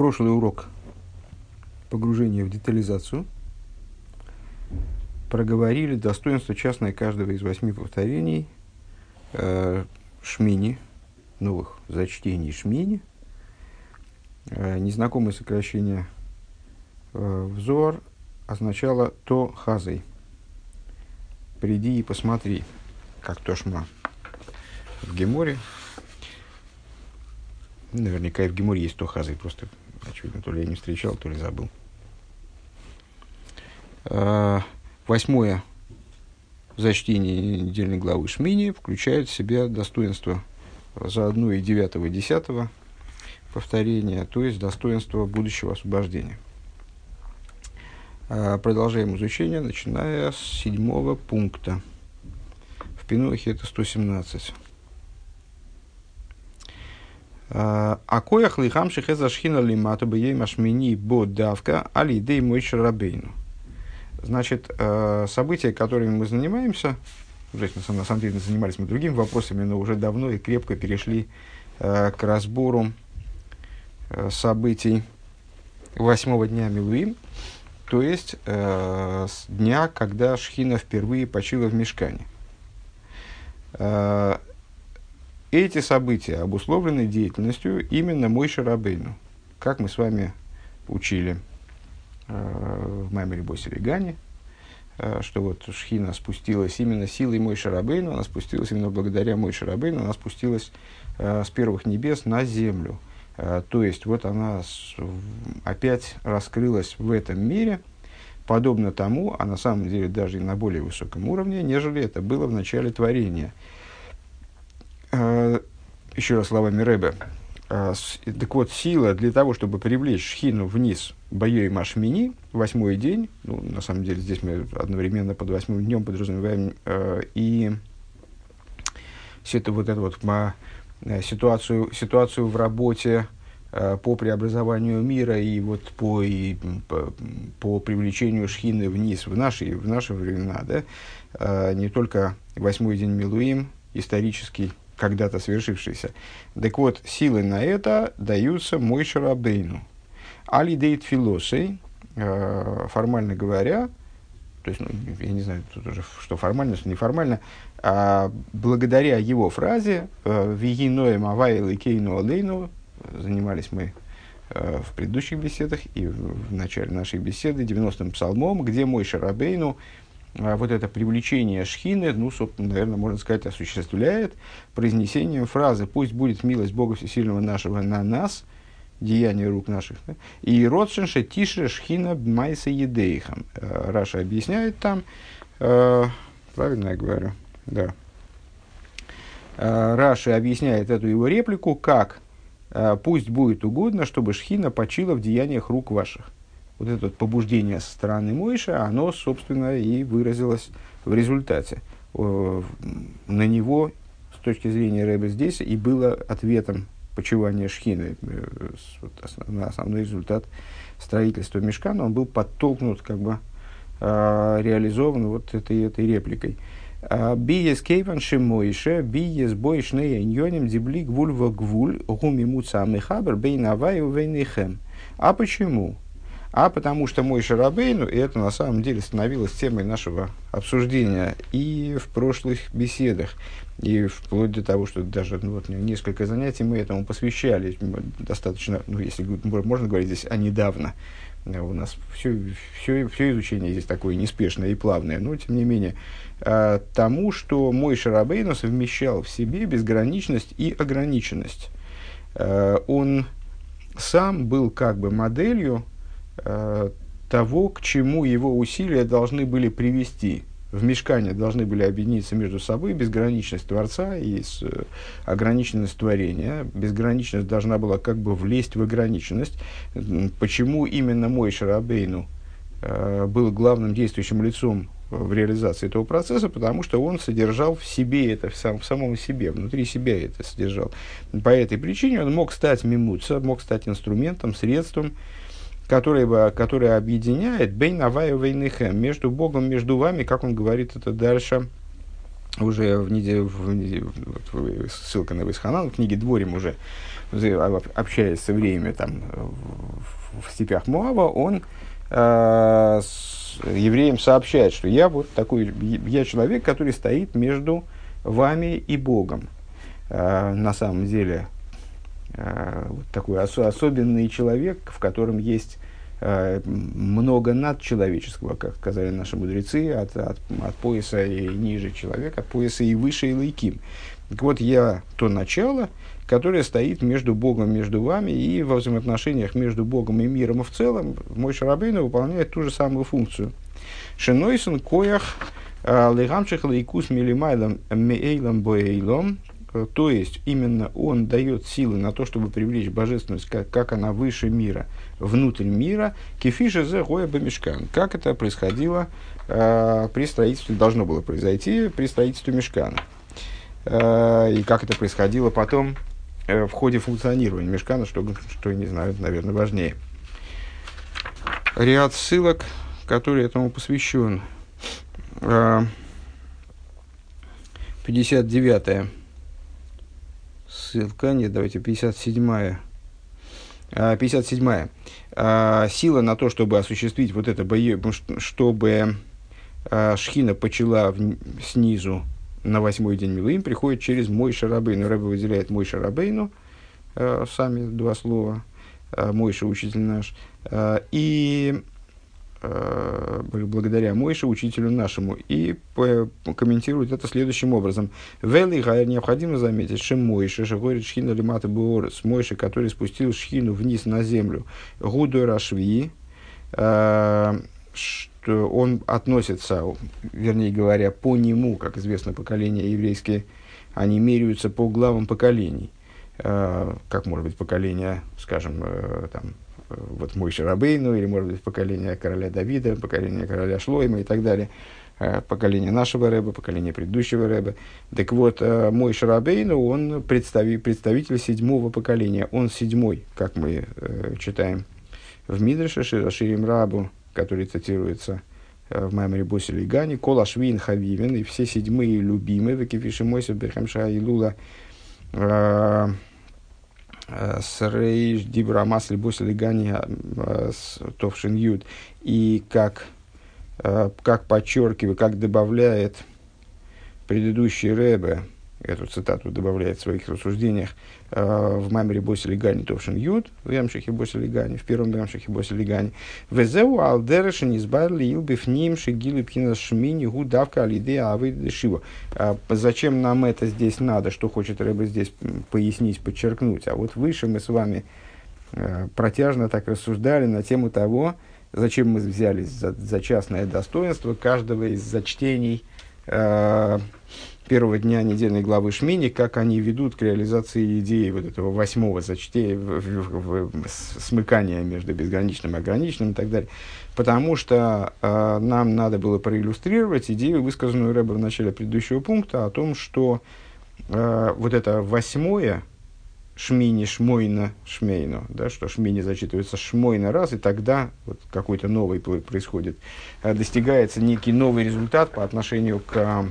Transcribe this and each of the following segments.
прошлый урок погружения в детализацию проговорили достоинство частное каждого из восьми повторений э, шмини, новых зачтений шмини. Э, незнакомое сокращение э, взор означало то хазой. Приди и посмотри, как то шма в Геморе. Наверняка и в Геморе есть то хазой, просто очевидно, то ли я не встречал, то ли забыл. А, восьмое зачтение недельной главы Шмини включает в себя достоинство заодно и девятого и десятого повторения, то есть достоинство будущего освобождения. А, продолжаем изучение, начиная с седьмого пункта. В Пинохе это 117. Акоях лихам шихеза шхина лимату бьей машмини бо давка али дей мой шарабейну. Значит, э, события, которыми мы занимаемся, то на самом деле занимались мы другими вопросами, но уже давно и крепко перешли э, к разбору э, событий восьмого дня Милуим, то есть с дня, когда Шхина впервые почила в мешкане. Эти события обусловлены деятельностью именно Мойши Рабейну, как мы с вами учили э, в Маймере Босере Гане, э, что вот Шхина спустилась именно силой Мойши Рабейну, она спустилась именно благодаря Мойши Рабейну, она спустилась э, с первых небес на землю. Э, то есть вот она с, опять раскрылась в этом мире, подобно тому, а на самом деле даже и на более высоком уровне, нежели это было в начале творения – еще раз словами Рэбе. Э, так вот, сила для того, чтобы привлечь шхину вниз Байой Машмини, восьмой день, ну, на самом деле здесь мы одновременно под восьмым днем подразумеваем э, и это, вот эту вот э, ситуацию, ситуацию в работе э, по преобразованию мира и вот по, и, по, по привлечению шхины вниз в наши, в наши времена, да, э, не только восьмой день Милуим, исторический когда-то свершившийся. Так вот, силы на это даются Мойше Рабейну. Али дейт филосей, э, формально говоря, то есть, ну, я не знаю, тут уже что формально, что неформально, а благодаря его фразе э, «Вигиноем авайл и кейну алейну» занимались мы э, в предыдущих беседах и в начале нашей беседы 90-м псалмом, где мой Шарабейну вот это привлечение шхины, ну, собственно, наверное, можно сказать, осуществляет произнесением фразы «Пусть будет милость Бога Всесильного нашего на нас», деяния рук наших. Да? יהי רצון שתשרה שכינה במעשה ידיכם. Э, Раши объясняет там, э, правильно я говорю, да. Э, Раши объясняет эту его реплику как «Пусть будет угодно, чтобы шхина почила в деяниях рук ваших» вот это вот побуждение со стороны Мойша, оно, собственно, и выразилось в результате. На него, с точки зрения Рэба здесь, и было ответом почивания Шхины. Э, вот основной, результат строительства мешка, но он был подтолкнут, как бы э, реализован вот этой, этой репликой. А, биес кейван шимойше, биес бойшне иньоним дибли гвуль во гвуль, гуми муца мехабер бейн аваю вейнихем. А почему? А потому что мой Шарабейну, и это на самом деле становилось темой нашего обсуждения и в прошлых беседах, и вплоть до того, что даже ну, вот, несколько занятий мы этому посвящали, достаточно, ну, если можно говорить здесь, а недавно. У нас все, все, все изучение здесь такое неспешное и плавное, но тем не менее, а, тому, что мой Шарабейну совмещал в себе безграничность и ограниченность. А, он сам был как бы моделью Э, того, к чему его усилия должны были привести. В мешкане должны были объединиться между собой безграничность Творца и э, ограниченность творения. Безграничность должна была как бы влезть в ограниченность. Почему именно мой Шарабейну э, был главным действующим лицом в реализации этого процесса, потому что он содержал в себе это, в, сам, в самом себе, внутри себя это содержал. По этой причине он мог стать мимуца, мог стать инструментом, средством, который, который объединяет Бейн Аваю Вейнихем, между Богом, между вами, как он говорит это дальше, уже в, неде, в, в, ссылка на Висханан, в книге Дворим уже общаясь со время там, в степях Муава, он э, евреям сообщает, что я вот такой, я человек, который стоит между вами и Богом. Э, на самом деле, вот такой ос- особенный человек, в котором есть э, много надчеловеческого, как сказали наши мудрецы, от, от, от пояса и ниже человека, от пояса и выше и лайким. Так вот, я то начало, которое стоит между Богом, между вами, и во взаимоотношениях между Богом и миром в целом, мой Шарабейна выполняет ту же самую функцию. Шенойсон коях легамших лейкус милимайлом мейлом боэйлом, то есть именно он дает силы на то, чтобы привлечь божественность, как, как она выше мира, внутрь мира, кефиша зе гоя бамешкан. Как это происходило э, при строительстве, должно было произойти при строительстве мешкана. Э, и как это происходило потом э, в ходе функционирования мешкана, что, что, не знаю, наверное, важнее. Ряд ссылок, который этому посвящен. 59 ссылка, нет, давайте 57-я. 57-я. А, сила на то, чтобы осуществить вот это бое, чтобы а, Шхина почала в, снизу на восьмой день Милуим, приходит через мой Шарабейну. Рэбе выделяет мой Шарабейну, а, сами два слова, Мойша, учитель наш. И Э, благодаря Мойше, учителю нашему, и комментирует это следующим образом. Вели необходимо заметить, что Мойше, что говорит Шхина Лимата Буорес, Мойше, который спустил Шхину вниз на землю, Гуду Рашви, э, что он относится, вернее говоря, по нему, как известно, поколения еврейские, они меряются по главам поколений. Э, как может быть поколение, скажем, там, вот мой Шарабейну, или, может быть, поколение короля Давида, поколение короля Шлойма и так далее, э, поколение нашего рэба, поколение предыдущего рэба. Так вот, э, мой Шарабейну, он представи, представитель седьмого поколения. Он седьмой, как мы э, читаем в Мидрше Ширим Рабу, который цитируется э, в Маймере Боселе Гани, Кола Швин Хавивин, и все седьмые любимые, Векифиши Мойса Берхамша Илула, э, с Рейш Дибра Масли Босили Гани э, Товшин Юд. И как, э, как подчеркивает, как добавляет предыдущий Рэбе, эту цитату добавляет в своих рассуждениях э, в Мамере Боси Лигани Товшин Юд, в Ямшихе Боси Лигани, в первом Ямшихе Боси Лигани. Везеу алдерешен избавили илбиф ним шигилы пхина шмини гудавка алиде авы дешива. А зачем нам это здесь надо, что хочет Рэбе здесь пояснить, подчеркнуть. А вот выше мы с вами э, протяжно так рассуждали на тему того, зачем мы взялись за, за частное достоинство каждого из зачтений э, первого дня недельной главы Шмини, как они ведут к реализации идеи вот этого восьмого зачтения, смыкания между безграничным и ограниченным и так далее. Потому что э, нам надо было проиллюстрировать идею, высказанную Рэбе в начале предыдущего пункта, о том, что э, вот это восьмое, шмини, шмойна, шмейно, да, что шмини зачитывается шмойна раз, и тогда вот какой-то новый происходит, э, достигается некий новый результат по отношению к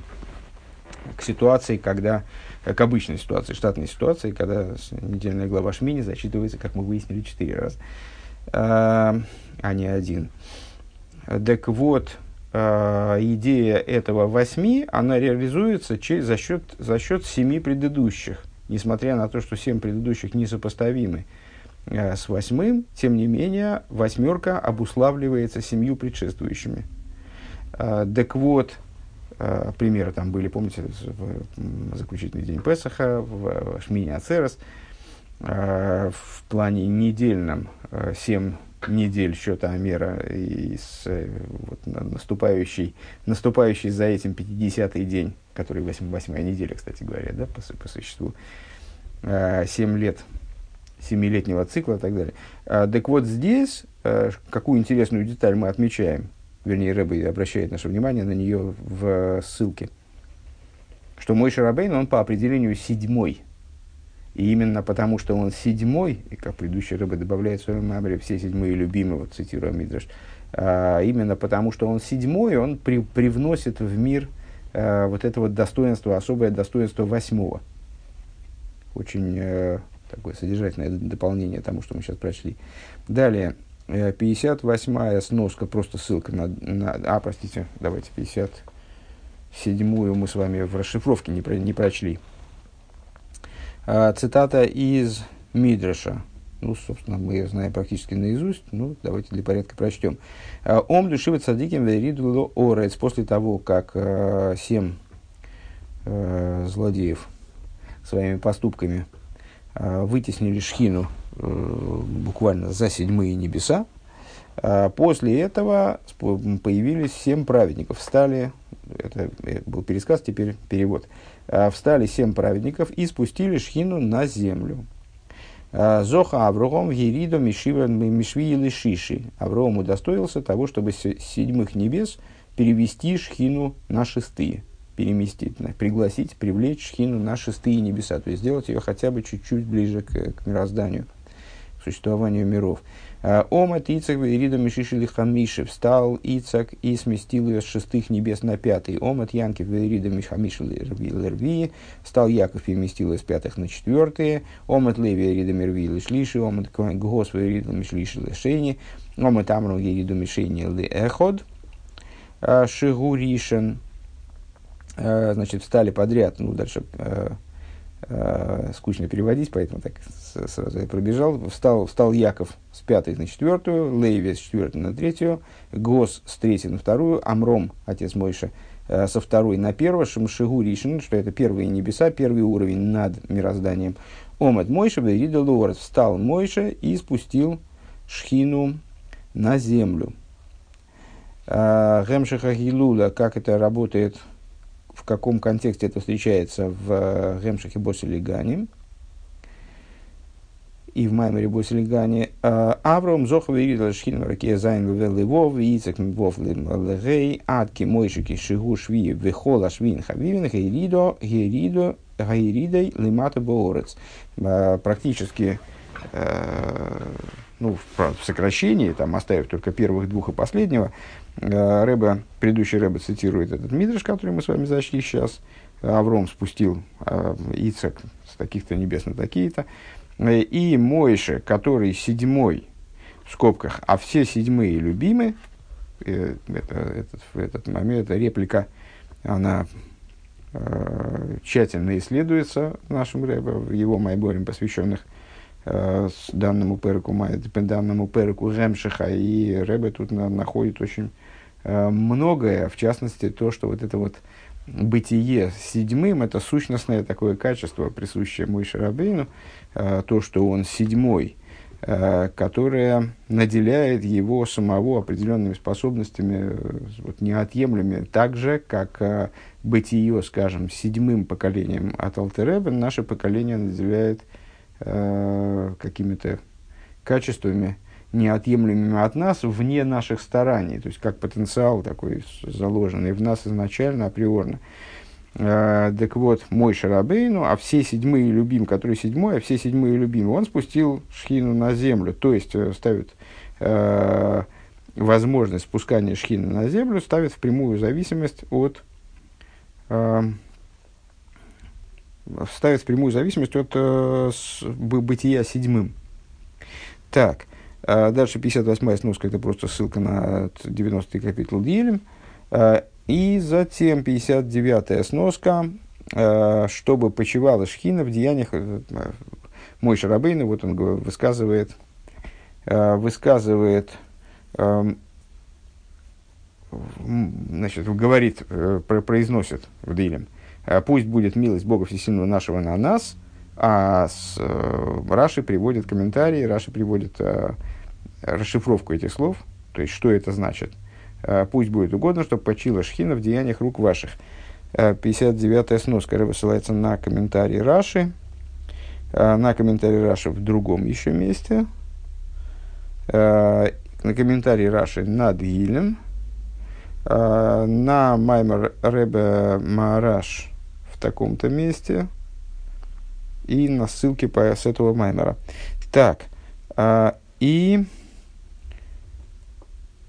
к ситуации, когда, к обычной ситуации, штатной ситуации, когда недельная глава Шмини зачитывается, как мы выяснили, четыре раза, а, а не один. Так вот, а, идея этого восьми, она реализуется через, за, счет, за счет семи предыдущих. Несмотря на то, что семь предыдущих несопоставимы а, с восьмым, тем не менее, восьмерка обуславливается семью предшествующими. Так вот, Э, примеры там были, помните, в заключительный день Песаха, в Шмине Ацерес, э, в плане недельном, 7 э, недель счета Амера и с, вот, наступающий, наступающий за этим 50-й день, который 8, восьмая неделя, кстати говоря, да, по, по существу, 7 лет семилетнего цикла и так далее. Так вот здесь, какую интересную деталь мы отмечаем – вернее, Рэбе обращает наше внимание на нее в ссылке, что мой Шарабейн, он по определению седьмой. И именно потому, что он седьмой, и как предыдущий Рэбе добавляет в своем меморе, все седьмые любимые, вот цитирую Мидраш, а, именно потому, что он седьмой, он при, привносит в мир а, вот это вот достоинство, особое достоинство восьмого. Очень а, такое содержательное дополнение тому, что мы сейчас прочли. Далее, 58-я сноска, просто ссылка на, на... А, простите, давайте, 57-ю мы с вами в расшифровке не, про, не прочли. А, цитата из Мидраша. Ну, собственно, мы ее знаем практически наизусть. Ну, давайте для порядка прочтем. А, Ом душивает садиким вериду орец. После того, как э, семь э, злодеев своими поступками э, вытеснили шхину э, буквально за седьмые небеса, э, после этого появились семь праведников. Встали, это был пересказ, теперь перевод. Э, встали семь праведников и спустили шхину на землю. Э, Зоха Аврогом Еридо Мишви или Шиши. Аврогом удостоился того, чтобы с седьмых небес перевести шхину на шестые переместить, пригласить, привлечь шхину на шестые небеса, то есть сделать ее хотя бы чуть-чуть ближе к, к мирозданию, существованию миров. А, Омат Ицак Ирида Мишишили Хамиши встал Ицак и сместил ее с шестых небес на пятый. Омат Янкив Ирида Мишамишили Лерви стал Яков и вместил ее с пятых на четвертые. Омат Леви Ирида Мерви Лишлиши, Омат Гос Ирида Мишлиши Лешени, Омат Амру Ирида Мишени Ле Эход, а, Шигуришен, Э, значит, встали подряд, ну, дальше э, скучно переводить, поэтому так сразу я пробежал. Встал, встал Яков с пятой на четвертую, Лейви с четвертой на третью, Гос с третьей на вторую, Амром, отец Мойша, э, со второй на первую, Шимшигу Ришин, что это первые небеса, первый уровень над мирозданием. Омет Мойша, Верида Луорет, встал Мойша и спустил Шхину на землю. Э, Гемшиха Гилула, как это работает в каком контексте это встречается в э, Гемшахе Босилигане и в Маймере Босилигане. Э, Авром Зохов и Шхин Ракея Зайн Велевов, Ицек Вов Легей, Адки Мойшики Шигу Шви Вехола Швин Хавивин, Гейридо, Гейридо, Гейридой Лимата Боорец. Э, практически ну, в сокращении, там, оставив только первых двух и последнего, Э, Рэба, предыдущий Рэба цитирует этот мидриш, который мы с вами зашли сейчас. Авром спустил э, Ицек с таких-то небес на такие-то. Э, и Мойше, который седьмой, в скобках, а все седьмые любимы, это, этот, этот момент, эта реплика, она э, тщательно исследуется нашим Рэбе, в его майборем, посвященных э, данному перку, данному перку Ремшиха, и Рэбе тут на, находит очень многое, в частности, то, что вот это вот бытие седьмым, это сущностное такое качество, присущее Мойше Рабейну, э, то, что он седьмой, э, которое наделяет его самого определенными способностями, вот, неотъемлемыми, так же, как бытие, скажем, седьмым поколением от Алтереба, наше поколение наделяет какими-то качествами, неотъемлемыми от нас, вне наших стараний, то есть как потенциал такой заложенный в нас изначально, априорно. Э, так вот, мой Шарабейну, а все седьмые любим, который седьмой, а все седьмые любим, он спустил шхину на землю, то есть э, ставит э, возможность спускания шхины на землю, ставит в прямую зависимость от э, ставит в прямую зависимость от э, с, бытия седьмым. Так, а дальше 58-я сноска, это просто ссылка на 90-й капитул Дилем. А, и затем 59-я сноска, а, чтобы почивала Шхина в деяниях э, мой Шарабейна, вот он высказывает, высказывает, значит, говорит, э, произносит в Дилем, пусть будет милость Бога Всесильного нашего на нас, а с, э, Раши приводит комментарии, Раши приводит расшифровку этих слов, то есть что это значит. «А, пусть будет угодно, чтобы почила шхина в деяниях рук ваших. 59-я а, сноска ссылается на комментарий Раши, а, на комментарий Раши в другом еще месте, на комментарий Раши над Гилем, на Маймер Рэбе Мараш в таком-то месте и на ссылке по, с этого Маймера. Так, и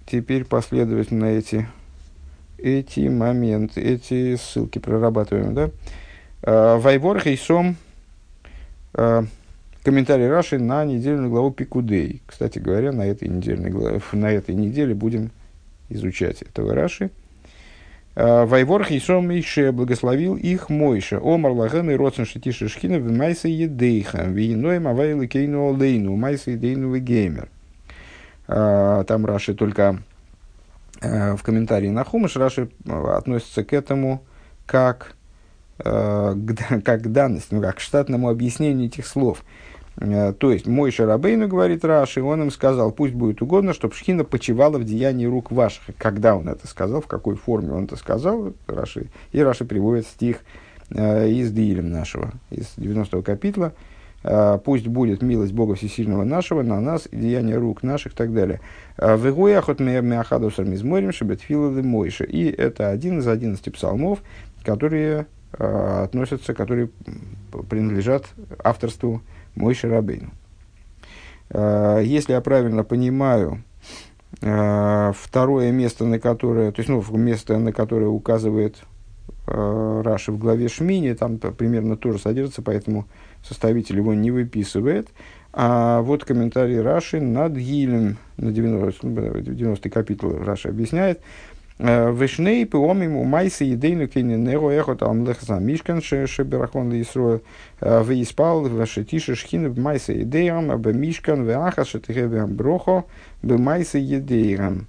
теперь последовательно эти, эти моменты, эти ссылки прорабатываем. Да? А, Вайвор Хейсом а, комментарий Раши на недельную главу Пикудей. Кстати говоря, на этой, недельной на этой неделе будем изучать этого Раши. А, Вайвор Хисом Мише благословил их Мойша. Омар Лаген и Роцен Шитиши Шхина в Майса Едейха. Виной Мавайлы Кейну Алдейну. Майса Едейну Геймер. А, там Раши только а, в комментарии на Хумыш Раши относится к этому как, как данность, ну, как к штатному объяснению этих слов. Э, то есть, мой Шарабейну, говорит Раши, он им сказал, пусть будет угодно, чтобы Шхина почивала в деянии рук ваших. Когда он это сказал, в какой форме он это сказал, Раши, и Раши приводит стих э, из Диилем нашего, из 90-го капитла, э, пусть будет милость Бога Всесильного нашего на нас, и деяния рук наших и так далее. Вегуяхот меахадусар мизморим шебетфилады мойши. И это один из одиннадцати псалмов, которые относятся, которые принадлежат авторству мой Шарабейн. А, если я правильно понимаю, а, второе место, на которое, то есть, ну, место, на которое указывает а, Раши в главе Шмини, там примерно тоже содержится, поэтому составитель его не выписывает. А вот комментарий Раши над Гилем, на 90, 90 капитул Раши объясняет, Вишней пиомим у майса едейну кейни него эхот амлех за мишкан шеберахон лисруэл виспал вашетиша шхин в майса едейрам абе мишкан веаха шетихевем брохо бе майса едейрам.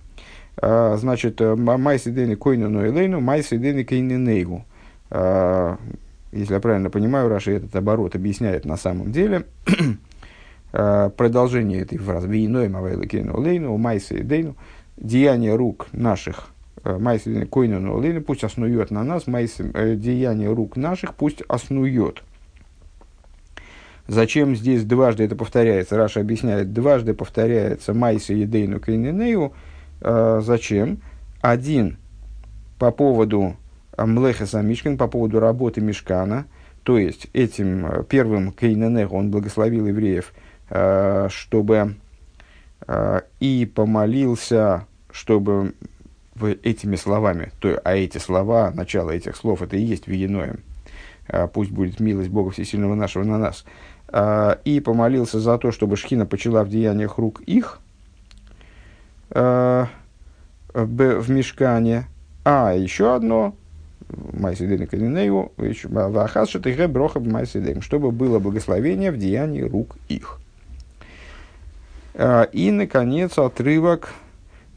Значит, майса едейну койну ноэлейну, майса едейну кейни нейгу. Если я правильно понимаю, Раши этот оборот объясняет на самом деле продолжение этой фразы. Виной мавайла кейну лейну, майса едейну, деяния рук наших Э, מעשה כוננה עלינו, пусть оснует на нас, מעשה, э, деяние рук наших пусть оснует. Зачем здесь дважды это повторяется? Раши объясняет, дважды повторяется מעשה ידינו כוננהו. Э, зачем? Один по поводу מלאכת המשכן, по поводу работы Мишкана, то есть этим первым כוננהו он благословил евреев, чтобы и помолился, чтобы этими словами, то, а эти слова, начало этих слов, это и есть Виеноем, а, пусть будет милость Бога Всесильного нашего на нас, а, и помолился за то, чтобы Шхина почала в деяниях рук их а, в мешкане. А еще одно, чтобы было благословение в деянии рук их. И, наконец, отрывок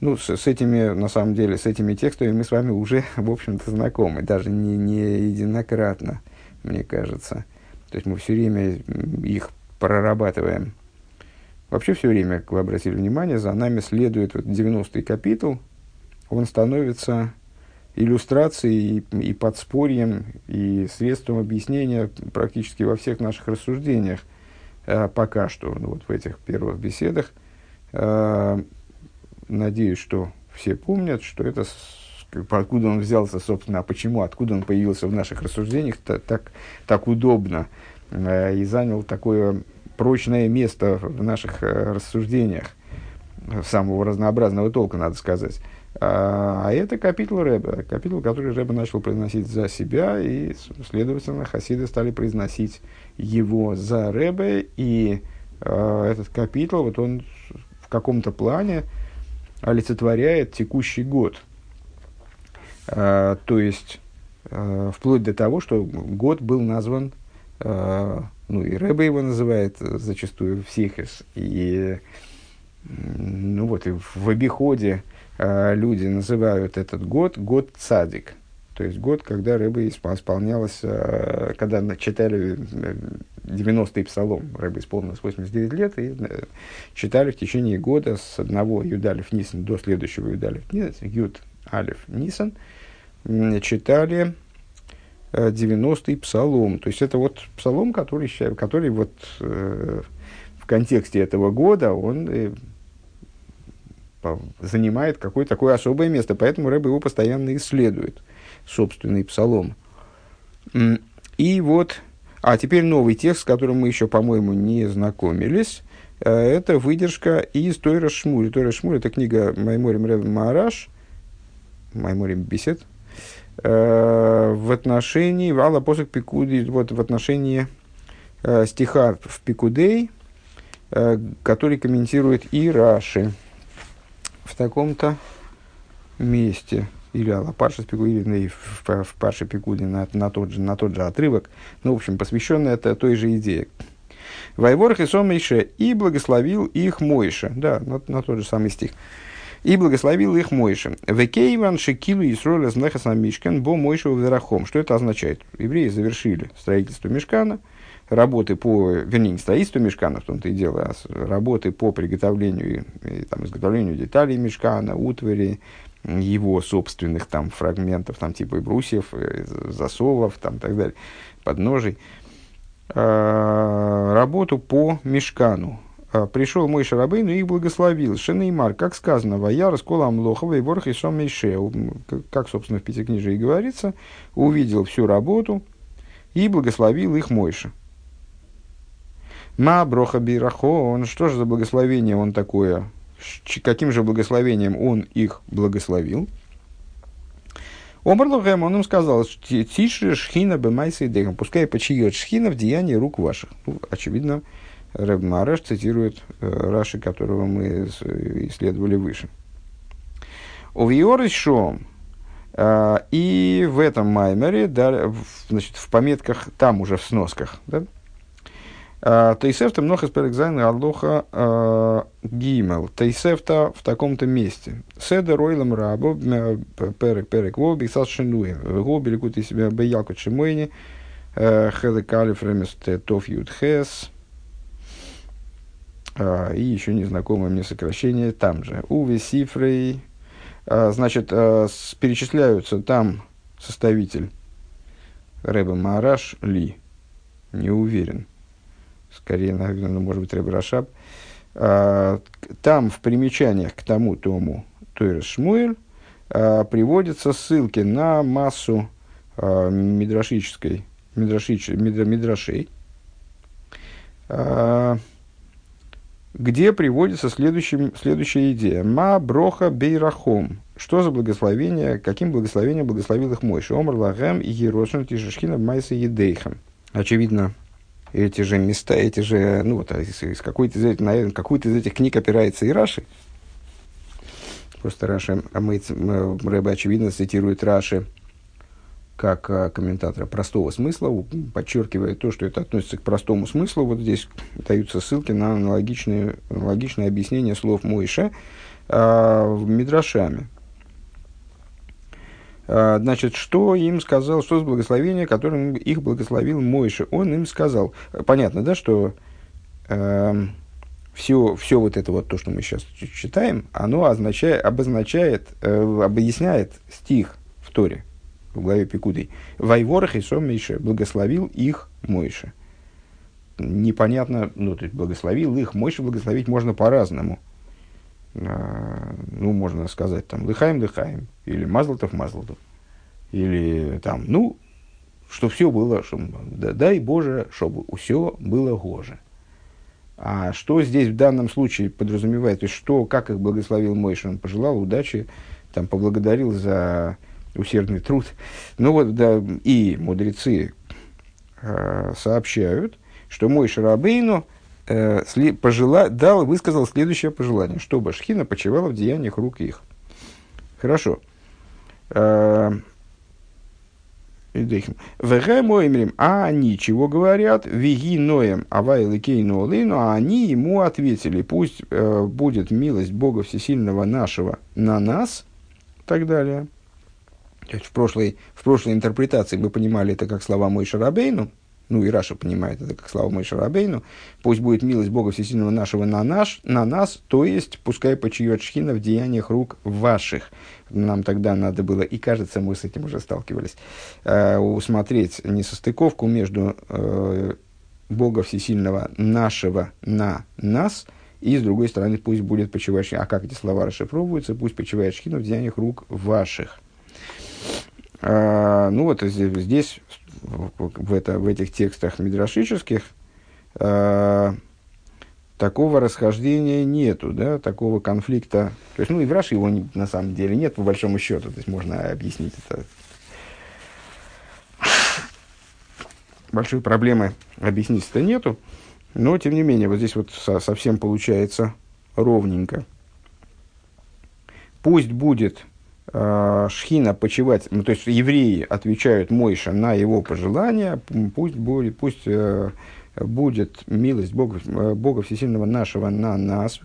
ну, с, с этими, на самом деле, с этими текстами мы с вами уже, в общем-то, знакомы, даже не, не единократно, мне кажется. То есть мы все время их прорабатываем. Вообще все время, как вы обратили внимание, за нами следует вот 90-й капитул. Он становится иллюстрацией и, и подспорьем, и средством объяснения практически во всех наших рассуждениях э, пока что, ну, вот в этих первых беседах. Э, надеюсь, что все помнят, что это откуда он взялся, собственно, а почему, откуда он появился в наших рассуждениях так, так, так удобно э, и занял такое прочное место в наших э, рассуждениях самого разнообразного толка, надо сказать. А, а это капитул Рэба, капитул, который Рэба начал произносить за себя, и, следовательно, хасиды стали произносить его за Рэбе, и э, этот капитул, вот он в каком-то плане, олицетворяет текущий год. А, то есть, а, вплоть до того, что год был назван, а, ну и Рэбе его называет зачастую всехис, и ну вот, и в обиходе люди называют этот год год цадик. То есть год, когда рыба исполнялась, когда читали 90-й псалом. Рэбе исполнилось 89 лет, и э, читали в течение года с одного Юдалев Нисан до следующего Юдалев Нисан, Юд Алиф Нисан, читали 90-й э, псалом. То есть это вот псалом, который, который вот э, в контексте этого года, он э, занимает какое-то такое особое место. Поэтому Рэб его постоянно исследует, собственный псалом. И вот а теперь новый текст, с которым мы еще, по-моему, не знакомились. Э, это выдержка из Тойра Шмуль. Тойра Шмуль – это книга Майморим Рев Маараш, Майморим Бесед, э, в отношении Вала Посок Пикуди, вот в отношении э, стиха в Пикудей, который комментирует и Раши в таком-то месте. Или Алла Парша или в, в, в Парше Пикуде на, на, тот же, на тот же отрывок. Ну, в общем, посвященный это той же идее. Вайворх и Сомейше и благословил их Мойша. Да, на, на тот же самый стих. И благословил их Мойша. Векейван шекилу и сроля знахасна мишкан бо Мойша верахом. Что это означает? Евреи завершили строительство мешкана, работы по, вернее, не строительство мешкана, в том-то и дело, а работы по приготовлению, и, там, изготовлению деталей мешкана, утвари, его собственных там фрагментов, там типа и брусьев, и засовов, там так далее, подножий. Э, работу по мешкану. Э, пришел мой Шарабейн и их благословил. Шенеймар, как сказано, Вая раскола Амлохова и Ворх и Шомейше, как, собственно, в Пятикнижии говорится, увидел всю работу и благословил их Мойша. Ма броха бирахо, он что же за благословение он такое? Каким же благословением он их благословил? Омарлухем, он им сказал, тише шхина бемайса и пускай почиет шхина в деянии рук ваших. Ну, очевидно, Рэб Мареш цитирует э, Раши, которого мы исследовали выше. Увиор шом, э, и в этом маймере, да, в, значит, в пометках, там уже в сносках, да, Тейсефта много сперекзайн аллоха а, гимел. Тейсефта в таком-то месте. Седа ройлом рабо перек перек воби сас шинуе. Гоби ликут из себя беялку чемойни. Э, Хеле калиф ремес тоф ют хес. А, и еще незнакомое мне сокращение там же. Уви сифрей. Значит, перечисляются там составитель Рэба Мараш Ли. Не уверен скорее, наверное, ну, может быть, Ребрашаб, а, там в примечаниях к тому тому Тойрес Шмуэль а, приводятся ссылки на массу а, мидрашической, мидрашич, мидра, мидрашей, где приводится следующий, следующая идея. Ма броха бейрахом. Что за благословение, каким благословением благословил их Мойши? Омар лагем и ерошин тишешхина майса едейхам. Очевидно, эти же места, эти же, ну вот, из, из какой-то из этих, наверное, какой-то из этих книг опирается и Раши. Просто Раши, а мы, Рэбе, очевидно, цитирует Раши как а, комментатора простого смысла, подчеркивая то, что это относится к простому смыслу. Вот здесь даются ссылки на аналогичные, аналогичное объяснение слов Мойша э, Мидрашами. А, значит, что им сказал, что за благословение, которым их благословил Мойша? Он им сказал, понятно, да, что э, эм, все, все вот это вот, то, что мы сейчас читаем, оно означает, обозначает, э, объясняет стих в Торе, в главе Пикудой. Вайворах и Сом Мейше благословил их Мойша. Непонятно, ну, то есть благословил их, Мойша благословить можно по-разному. А, ну, можно сказать, там, лыхаем, лыхаем, или мазлотов, мазлотов, или там, ну, что все было, что, да, дай Боже, чтобы все было гоже. А что здесь в данном случае подразумевает, то есть что, как их благословил Мойша, он пожелал удачи, там, поблагодарил за усердный труд. Ну вот, да, и мудрецы э, сообщают, что мой Шарабейну э, пожела, дал, высказал следующее пожелание, чтобы Шхина почивала в деяниях рук их. Хорошо. Э, а они чего говорят? Веги ноем авайлы кейну а они ему ответили, пусть э, будет милость Бога Всесильного нашего на нас, и так далее. То есть в прошлой, в прошлой интерпретации мы понимали это как слова Мой Шарабейну, ну и Раша понимает это как слава Мой Шарабейну, пусть будет милость Бога Всесильного нашего на, наш, на нас, то есть пускай почиет шхина в деяниях рук ваших. Нам тогда надо было, и кажется, мы с этим уже сталкивались, э, усмотреть несостыковку между э, Бога Всесильного нашего на нас, и с другой стороны, пусть будет почивать шхина. А как эти слова расшифровываются? Пусть почивает шхина в деяниях рук ваших. Э, ну вот здесь в, это, в этих текстах мидрашических э, такого расхождения нету, да, такого конфликта. То есть, ну, и в Раши его не, на самом деле нет, по большому счету. То есть, можно объяснить это. большой проблемы объяснить-то нету. Но, тем не менее, вот здесь вот со, совсем получается ровненько. Пусть будет Шхина почивать, ну, то есть евреи отвечают Мойша на его пожелания, пусть будет, пусть э, будет милость Бога, э, Бога Всесильного нашего на нас.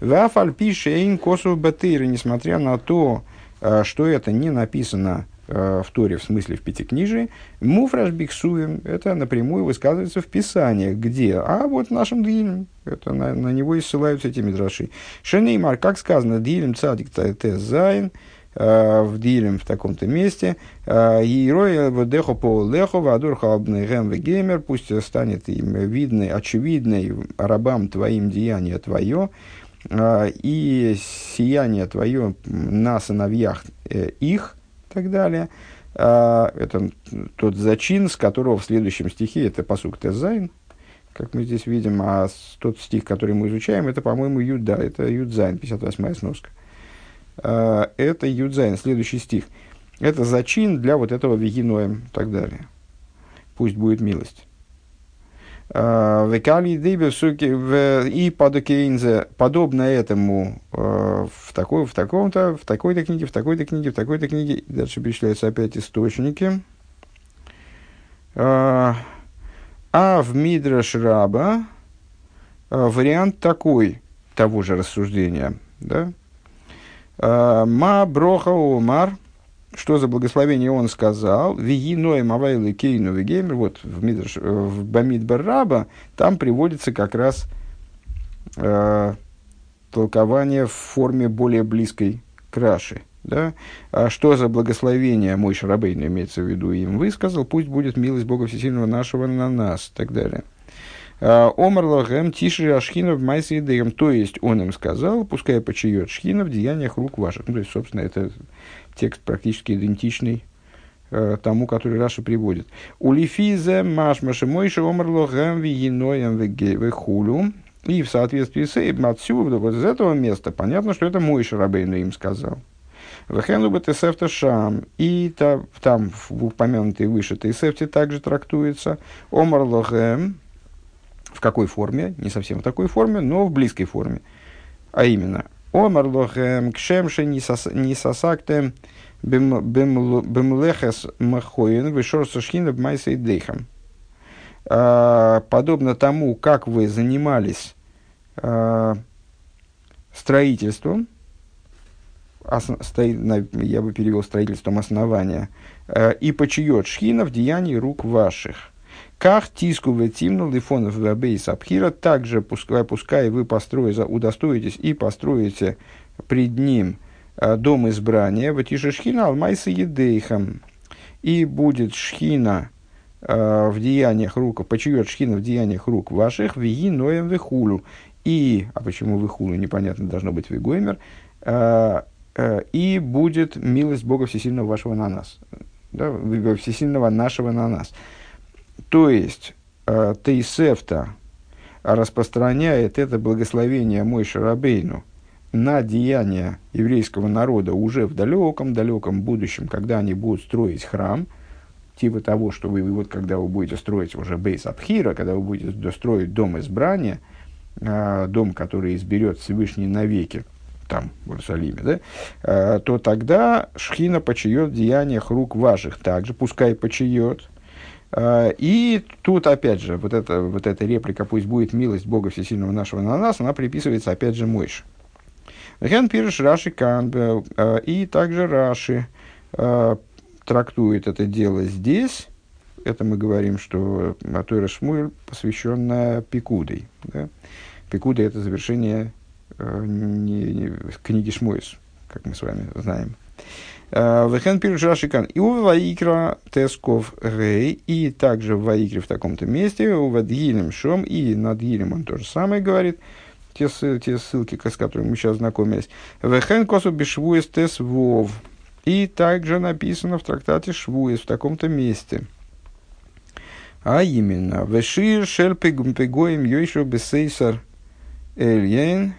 Вафальпишейн косу батыры, несмотря на то, э, что это не написано Э, в Торе, в смысле в Пятикнижии, מפורש בכתובים, это напрямую высказывается в Писаниях, где? А вот в нашем תהלים, это на, на него и ссылаются эти мидраши. שנאמר, как сказано, תהלים צ׳ ט״ז, э, в תהלים в таком-то месте, יראה אל עבדיך פעלך, והדרך על בניהם גומר, пусть станет им видный, очевидный рабам твоим деяние твое, и сияние твое на сыновьях их, так далее. Это тот зачин, с которого в следующем стихе, это פסוק ט״ז, как мы здесь видим, а тот стих, который мы изучаем, это, по-моему, Юда, это Юдзайн, 58-я сноска. Это Юдзайн, следующий стих. Это зачин для вот этого ויהי נועם и так далее. Пусть будет милость. Э, и подобно этому э, в, такой, в таком-то, в такой-то книге, в такой-то книге, в такой-то книге. Дальше перечисляются опять источники. Э, а в Мидраш Раба вариант такой того же рассуждения. Да? Ма броха умар – что за благословение он сказал, «Вииной мавайлы кейну вегеймер», вот в, Мидрш, в Бамидбар Раба, там приводится как раз э, толкование в форме более близкой к Раши. Да? А что за благословение мой Шарабейн имеется в виду им высказал, пусть будет милость Бога Всесильного нашего на нас, и так далее. «А, Омар лохем тиши ашхина в майсе То есть, он им сказал, пускай почиет шхина в деяниях рук ваших. Ну, то есть, собственно, это текст практически идентичный э, тому, который Раша приводит. У Лифизе машмаши мойши омрло гэм виеноем вехулю. И в соответствии с этим, отсюда, вот из этого места, понятно, что это Мойша Рабейну им сказал. Вехену бы тесефта шам. И та, там, в упомянутой выше тесефте также трактуется омар лохем. В какой форме? Не совсем в такой форме, но в близкой форме. А именно, Омар лохем кшемше не сосактем бемлехес махоин вышор сашхина бмайса и дейхам. А, подобно тому, как вы занимались а, строительством, я бы перевел строительством основания, а, и почиет шхина в деянии рук ваших. Как тиску ветимну лифонов бейс абхира, также пускай, пускай вы построите, удостоитесь и построите пред ним э, дом избрания, в шхина алмайса едейхам, и будет шхина э, в деяниях рук, почует шхина в деяниях рук ваших, виги ноем вихулю. И, а почему вихулю, непонятно, должно быть вигоймер, э, э, и будет милость Бога Всесильного вашего на нас. Да, Всесильного нашего на нас. То есть, э, Тейсефта распространяет это благословение мой Шарабейну на деяния еврейского народа уже в далеком-далеком будущем, когда они будут строить храм, типа того, что вы, вот когда вы будете строить уже бейс Абхира, когда вы будете строить дом избрания, э, дом, который изберет Всевышний навеки, там, в Иерусалиме, да, э, то тогда Шхина почает деяниях рук ваших. Также, пускай почает, и тут, опять же, вот, это, вот эта реплика «пусть будет милость Бога Всесильного нашего на нас», она приписывается, опять же, Мойш. Ген пирш Раши Канбе, а, и также Раши а, трактует это дело здесь. Это мы говорим, что Атойра Шмуэль посвященная Пикудой. Да? Пикуда – это завершение не, не, книги Шмуэс, как мы с вами знаем. Вехен пирш Рашикан. И у Ваикра Тесков Гей, и также в Ваикре в таком-то месте, у Вадгилем Шом, и над Гилем он тоже самое говорит, те, те ссылки, с которыми мы сейчас знакомились. Вехен косу бешвуес тес вов. И также написано в трактате Швуес в таком-то месте. А именно, Вешир шель пегоем йойшо бесейсар эльен.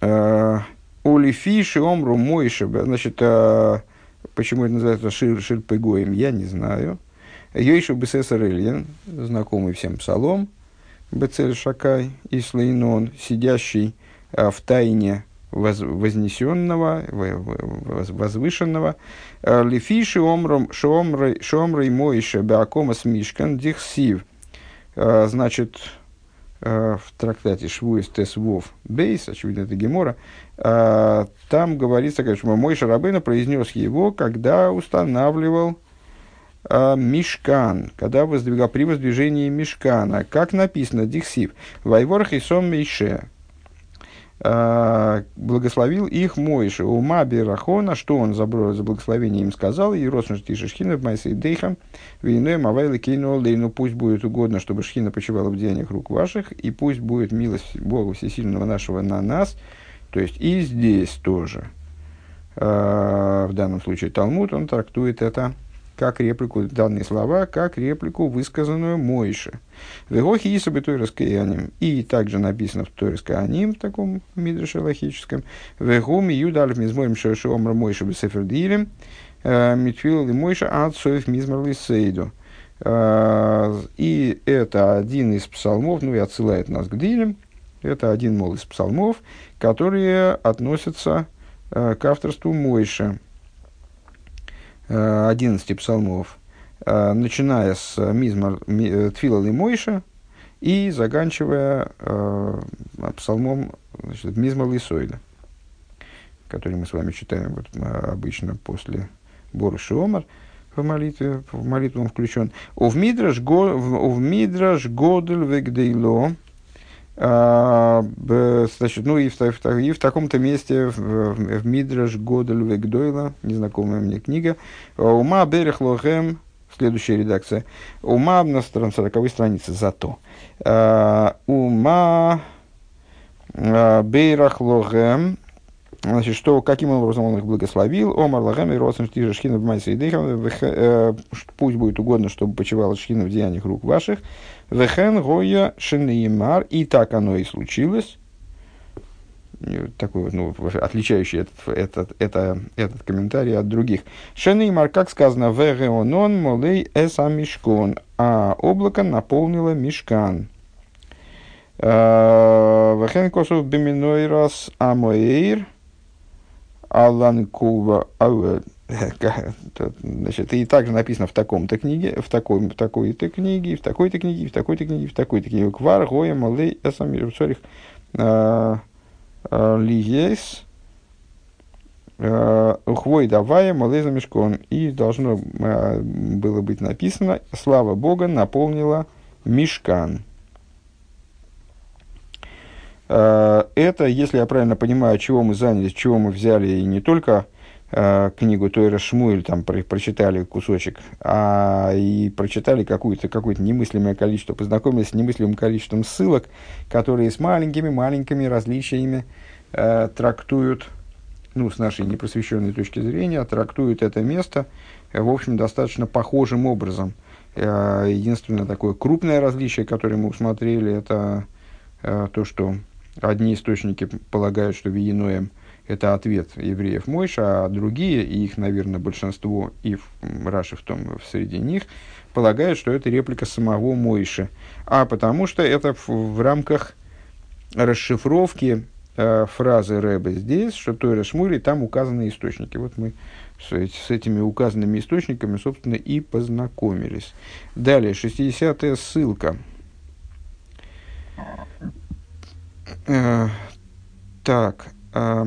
Uh, Олифиши омру мойши, значит, э, Почему это называется Шир, я не знаю. Йойшу Бесесар Ильин, знакомый всем псалом, Бецель Шакай и Слейнон, сидящий а, в тайне воз, вознесенного, возвышенного. А, Лифиши омром шомрой моише беакомас мишкан дихсив. А, значит, в трактате Швуис Тес Вов Бейс, очевидно, это Гемора, там говорится, что мой Шарабейна произнес его, когда устанавливал а, мешкан, когда воздвигал при воздвижении мешкана, как написано, и сон мейше, а, благословил их Мойша, ума Берахона, что он за, благословение им сказал, и роснушти Шишхина в Майсе Дейхам, виной Мавайлы Кейну ну пусть будет угодно, чтобы Шхина почивала в деяниях рук ваших, и пусть будет милость Бога Всесильного нашего на нас, то есть и здесь тоже. А, в данном случае Талмуд, он трактует это как реплику, данные слова, как реплику, высказанную Мойше. Вегохи Исабы Тойраскаяним. И также написано в Тойраскаяним, в таком мидрше логическом. Вегум Юдалев Мизморим Шошомра Мойше Бесефердилем. Э, Митвил и Мойша Ацоев Мизмар Лисейду. Э, и это один из псалмов, ну и отсылает нас к Дилем. Это один, мол, из псалмов, которые относятся э, к авторству Мойши. 11 э, псалмов, э, начиная с Мизмар э, Тфила Лимойша и заканчивая псалмом значит, Мизмар Лисойда, который мы с вами читаем вот, обычно после Боруши Омар в молитве, в молитву он включен. В Мидраш Годель Вегдейло, значит, ну и в, в, и в таком-то месте в, в, в Мидраш Годель Вегдойла, незнакомая мне книга, Ума Берех Лохем, следующая редакция, Ума на 40 странице, зато. А, ума а, Берех Лохем, Значит, что, каким образом он их благословил? Омар Лагам и Росен Штижа Шхина в Майсе и э, Пусть будет угодно, чтобы почивала Шхина в деяниях рук ваших. Вехен Гоя Шинеймар. И так оно и случилось. Такой ну, отличающий этот, этот, это, этот комментарий от других. Шенеймар, как сказано, Вегеонон Молей Эса Мишкон. А облако наполнило Мишкан. Э, Вехен Косов Беминойрас Амоэйр. Алан Кува Значит, и также написано в таком-то книге, в такой, в такой-то книге, в такой-то книге, в такой-то книге, в такой-то книге. Квар, Гоя, Малей, Эсамир, Цорих, а, а, Лиес, Ухвой давая, Малей Замешкон. И должно было быть написано, слава Бога наполнила Мишкан. Э, это, если я правильно понимаю, чего мы занялись, чего мы взяли, и не только э, книгу Тойра Шмуэль, там про, прочитали кусочек, а и прочитали какое-то какое немыслимое количество, познакомились с немыслимым количеством ссылок, которые с маленькими-маленькими различиями э, трактуют, ну, с нашей непросвещенной точки зрения, трактуют это место, э, в общем, достаточно похожим образом. Э, единственное такое крупное различие, которое мы усмотрели, это э, то, что Одни источники полагают, что Виеноем – это ответ евреев Мойша, а другие, и их, наверное, большинство, и в, Раши в том, среди них, полагают, что это реплика самого Мойши. А потому что это в, в рамках расшифровки э, фразы Рэба здесь, что Тойра Шмури, там указаны источники. Вот мы с, с этими указанными источниками, собственно, и познакомились. Далее, 60-я ссылка. Э, так, э,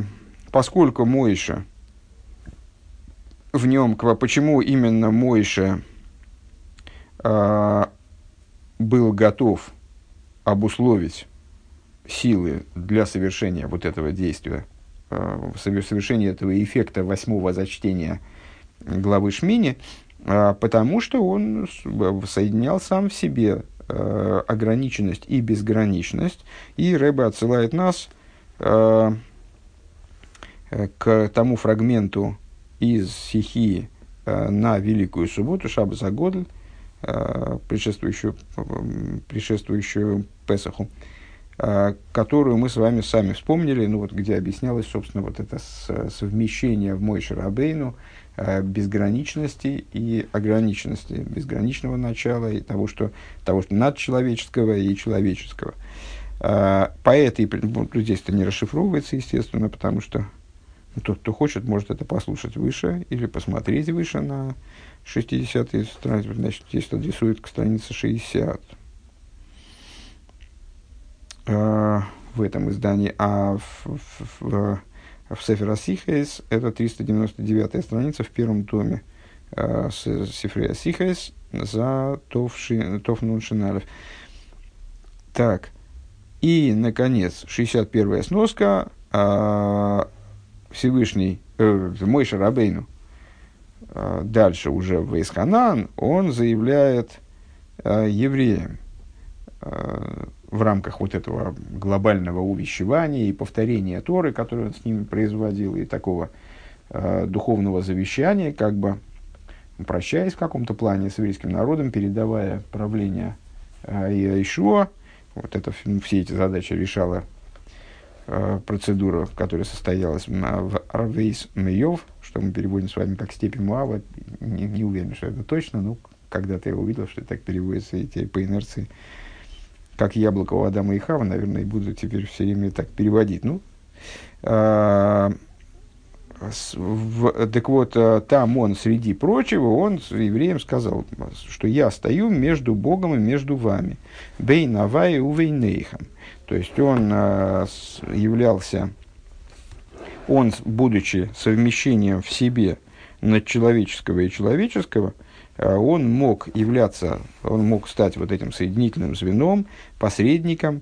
поскольку Мойша, в нем, почему именно Мойша э, был готов обусловить силы для совершения вот этого действия, э, совершения этого эффекта восьмого зачтения главы Шмини, э, потому что он соединял сам в себе э, ограниченность и безграничность. И Рэбе отсылает нас э, э, к тому фрагменту из стихии э, на Великую Субботу, Шаба Загодль, э, предшествующую, предшествующую Песаху, которую мы с вами сами вспомнили, ну вот где объяснялось, собственно, вот это совмещение в мой Шарабейну безграничности и ограниченности, безграничного начала и того, что, того, что надчеловеческого и человеческого. По этой, ну, здесь это не расшифровывается, естественно, потому что ну, тот, кто хочет, может это послушать выше или посмотреть выше на 60-й странице. Значит, здесь адресует к странице 60 э, в этом издании. А в, в, в, в ספר השיחות это 399 страница в первом томе э, ספר השיחות за תנש״א. Так. И, наконец, 61-я сноска. Э, Всевышний, э, мой Шарабейну, э, дальше уже в Эйсханан, он заявляет э, евреям э, в рамках вот этого глобального увещевания и повторения Торы, которое он с ними производил, и такого э, духовного завещания, как бы прощаясь в каком-то плане с еврейским народом, передавая правление э, Иешуа, вот это, все эти задачи решала Э, процедура, которая состоялась в Арвейс Мейов, что мы переводим с вами как степень Муава, не, не уверен, что это точно, но когда-то я увидел, что так переводится эти по инерции, как яблоко у Адама и Хава, наверное, и буду теперь все время так переводить. Ну, э, в, так вот, э, там он, среди прочего, он евреям сказал, что я стою между Богом и между вами. Бейн Авай Увейнейхам. То есть он э, являлся, он, будучи совмещением в себе надчеловеческого и человеческого, он мог являться, он мог стать вот этим соединительным звеном, посредником.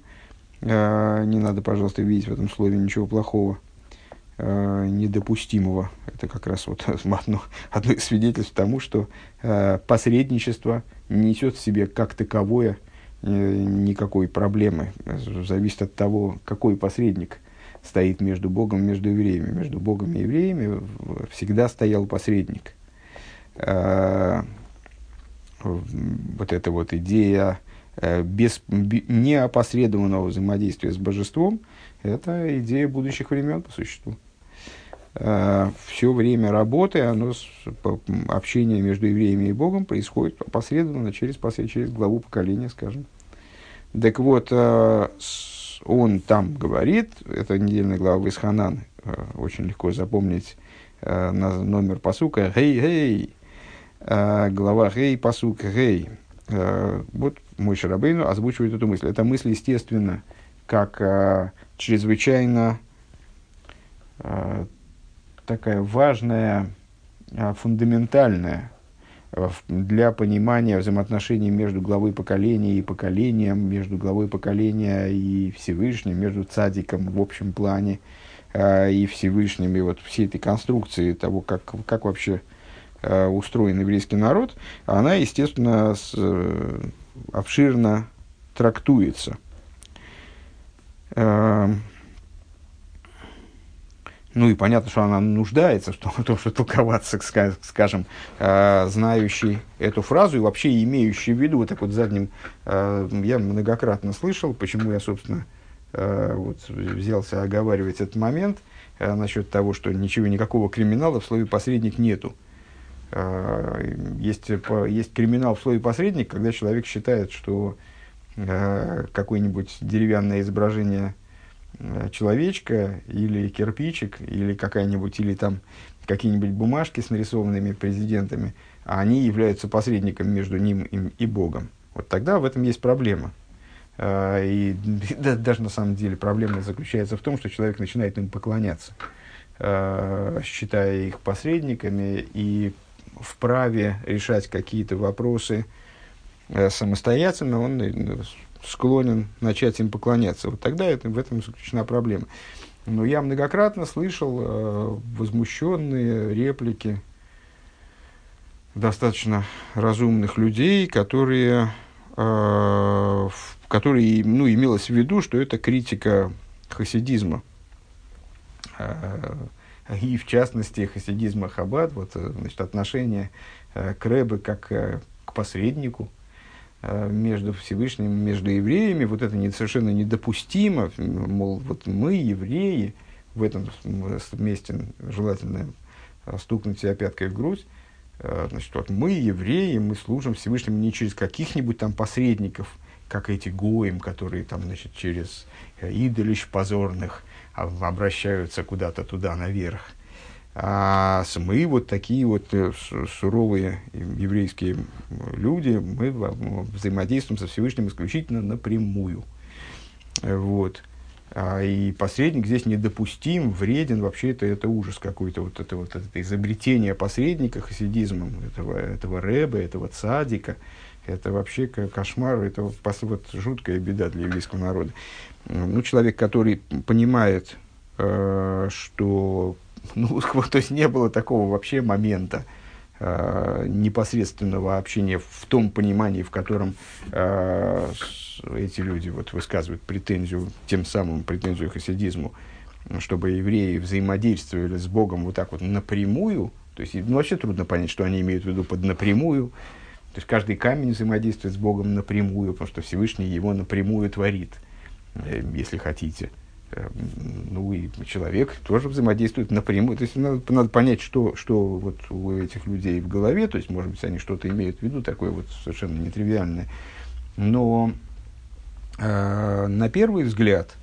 Э, не надо, пожалуйста, видеть в этом слове ничего плохого, недопустимого. Это как раз вот одно, одно из свидетельств тому, что посредничество несет в себе как таковое – никакой проблемы. Зависит от того, какой посредник стоит между Богом и между евреями. Между Богом и евреями всегда стоял посредник. Вот эта вот идея э, без, неопосредованного взаимодействия с божеством, это идея будущих времен по существу. А, Все время работы, оно, общение между евреями и Богом происходит опосредованно через, через главу поколения, скажем. Так вот, э, он там говорит, это недельная глава Исханан, э, очень легко запомнить э, номер посука, «Гей, гей!» Глава «Гей», посук «Гей». Вот мой Шарабейну озвучивает эту мысль. Эта мысль, естественно, как чрезвычайно такая важная, фундаментальная для понимания взаимоотношений между главой поколения и поколением, между главой поколения и Всевышним, между цадиком в общем плане и Всевышним, и вот всей этой конструкции того, как, как вообще устроен еврейский народ, она, естественно, с, э, обширно трактуется. Э, ну и понятно, что она нуждается в том, в толковаться, скажем, э, знающий эту фразу и вообще имеющий в виду, вот так вот задним, э, я многократно слышал, почему я, собственно, э, вот, взялся оговаривать этот момент э, насчет того, что ничего, никакого криминала в слове «посредник» нету. Э, есть, по, есть криминал в слове «посредник», когда человек считает, что э, какое-нибудь деревянное изображение Э, человечка или кирпичик, или какая-нибудь, или там какие-нибудь бумажки с нарисованными президентами, а они являются посредником между ним и, и Богом. Вот тогда в этом есть проблема. Э, и да, даже на самом деле проблема заключается в том, что человек начинает им поклоняться, э, считая их посредниками и вправе решать какие-то вопросы самостоятельно, он склонен начать им поклоняться. Вот тогда это, в этом заключена проблема. Но я многократно слышал э, возмущенные реплики достаточно разумных людей, которые, э, которые ну, имелось в виду, что это критика хасидизма. Э, и в частности хасидизма Хаббат, вот, э, значит, отношение э, к Рэбе как э, к посреднику – между Всевышним, между евреями, вот это не, совершенно недопустимо, мол, вот мы, евреи, в этом месте желательно стукнуть себя пяткой в грудь, значит, вот мы, евреи, мы служим Всевышнему не через каких-нибудь там посредников, как эти гоим, которые там, значит, через идолищ позорных обращаются куда-то туда наверх, а мы вот такие вот э, суровые еврейские люди, мы взаимодействуем со Всевышним исключительно напрямую. Вот. А, и посредник здесь недопустим, вреден, вообще это, это ужас какой-то, вот это вот это изобретение посредника хасидизмом, этого, этого рэба, этого цадика, это вообще кошмар, это вот жуткая беда для еврейского народа. Ну, человек, который понимает, э, что ну, то есть не было такого вообще момента э, непосредственного общения в том понимании, в котором э, эти люди вот, высказывают претензию, тем самым претензию к хасидизму, чтобы евреи взаимодействовали с Богом вот так вот напрямую, то есть ну, вообще трудно понять, что они имеют в виду под напрямую, то есть каждый камень взаимодействует с Богом напрямую, потому что Всевышний его напрямую творит, если хотите – Эм, ну и человек тоже взаимодействует напрямую. То есть надо, надо понять, что, что вот у этих людей в голове, то есть, может быть, они что-то имеют в виду, такое вот совершенно нетривиальное. Но э, на первый взгляд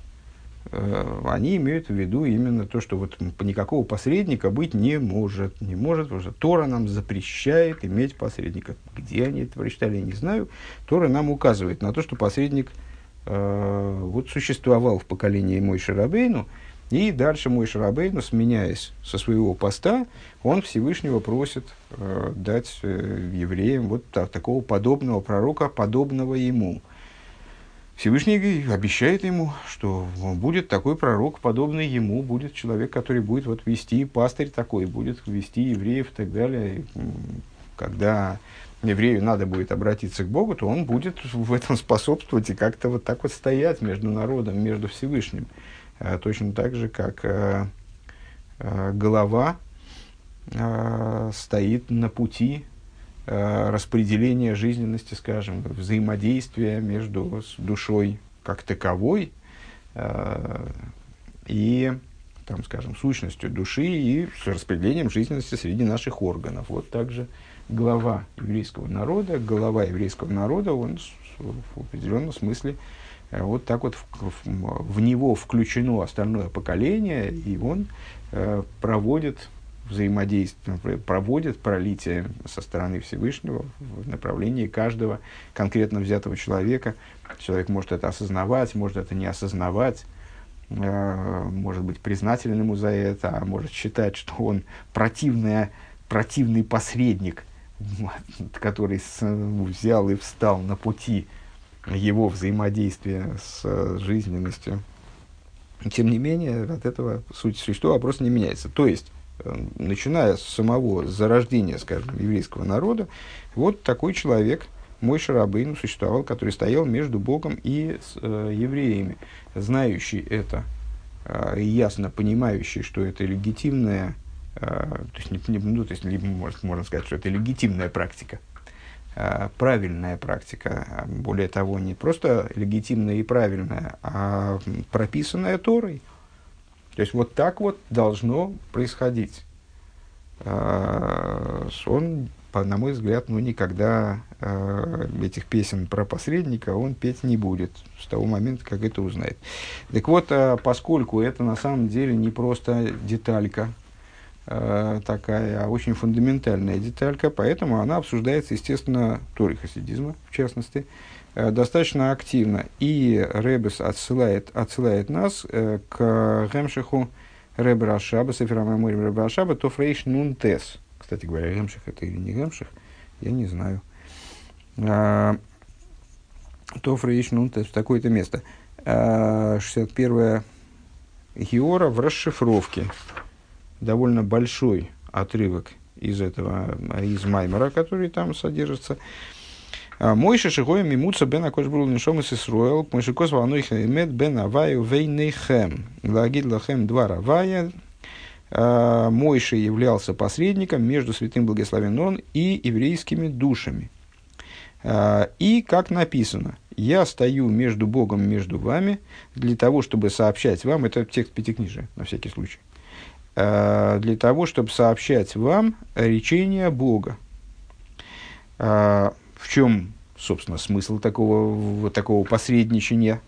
э, они имеют в виду именно то, что вот никакого посредника быть не может. Не может, потому что Тора нам запрещает иметь посредника. Где они это прочитали, я не знаю. Тора нам указывает на то, что посредник – Э, вот существовал в поколении мой Шарабейну, и дальше мой Шарабейну, сменяясь со своего поста, он Всевышнего просит э, дать э, евреям вот так, такого подобного пророка, подобного ему. Всевышний обещает ему, что будет такой пророк, подобный ему, будет человек, который будет вот вести, пастырь такой, будет вести евреев и так далее. Когда еврею надо будет обратиться к Богу, то он будет в этом способствовать и как-то вот так вот стоять между народом, между Всевышним. А, точно так же, как а, а, голова а, стоит на пути распределения жизненности, скажем, взаимодействия между душой как таковой и там, скажем, сущностью души и с распределением жизненности среди наших органов. Вот также глава еврейского народа, глава еврейского народа, он в определенном смысле э, вот так вот в, в, в него включено остальное поколение, и он э, проводит взаимодействие, проводит пролитие со стороны Всевышнего в направлении каждого конкретно взятого человека. Человек может это осознавать, может это не осознавать, э, может быть признателен ему за это, а может считать, что он противная, противный посредник – который взял и встал на пути его взаимодействия с жизненностью. Тем не менее, от этого суть существа вопрос не меняется. То есть, э, начиная с самого зарождения, скажем, еврейского народа, вот такой человек, мой Шарабейн, существовал, который стоял между Богом и с, э, евреями, знающий это э, ясно понимающий, что это легитимная Э, то есть, не, ну, то есть либо может, можно сказать, что это легитимная практика, э, правильная практика, а более того, не просто легитимная и правильная, а прописанная Торой. То есть вот так вот должно происходить. Э, он, на мой взгляд, ну, никогда этих песен про посредника он петь не будет с того момента, как это узнает. Так вот, поскольку это на самом деле не просто деталька, такая очень фундаментальная деталька, поэтому она обсуждается, естественно, Тори хасидизма, в частности, э, достаточно активно. И Ребес отсылает, отсылает нас э, к Гемшиху Ребе Рашаба, Сефера Меморим Ребе Рашаба, Тофрейш Нунтес. Кстати говоря, Гемших это или не Гемших, я не знаю. Тофрейш Нунтес, в такое-то место. 61 Геора в расшифровке довольно большой отрывок из этого, из Маймера, который там содержится. А, Мойша шигоя мимуца бен акош был нишом из Исруэл, мойша кос вануих эмет бен аваю вейнейхем. Лагид лахем два равая. А, Мойша являлся посредником между святым благословен он и еврейскими душами. И, как написано, «Я стою между Богом, между вами, для того, чтобы сообщать вам...» Это текст Пятикнижия, на всякий случай. «Для того, чтобы сообщать вам речение Бога». В чем, собственно, смысл такого, такого посредничания?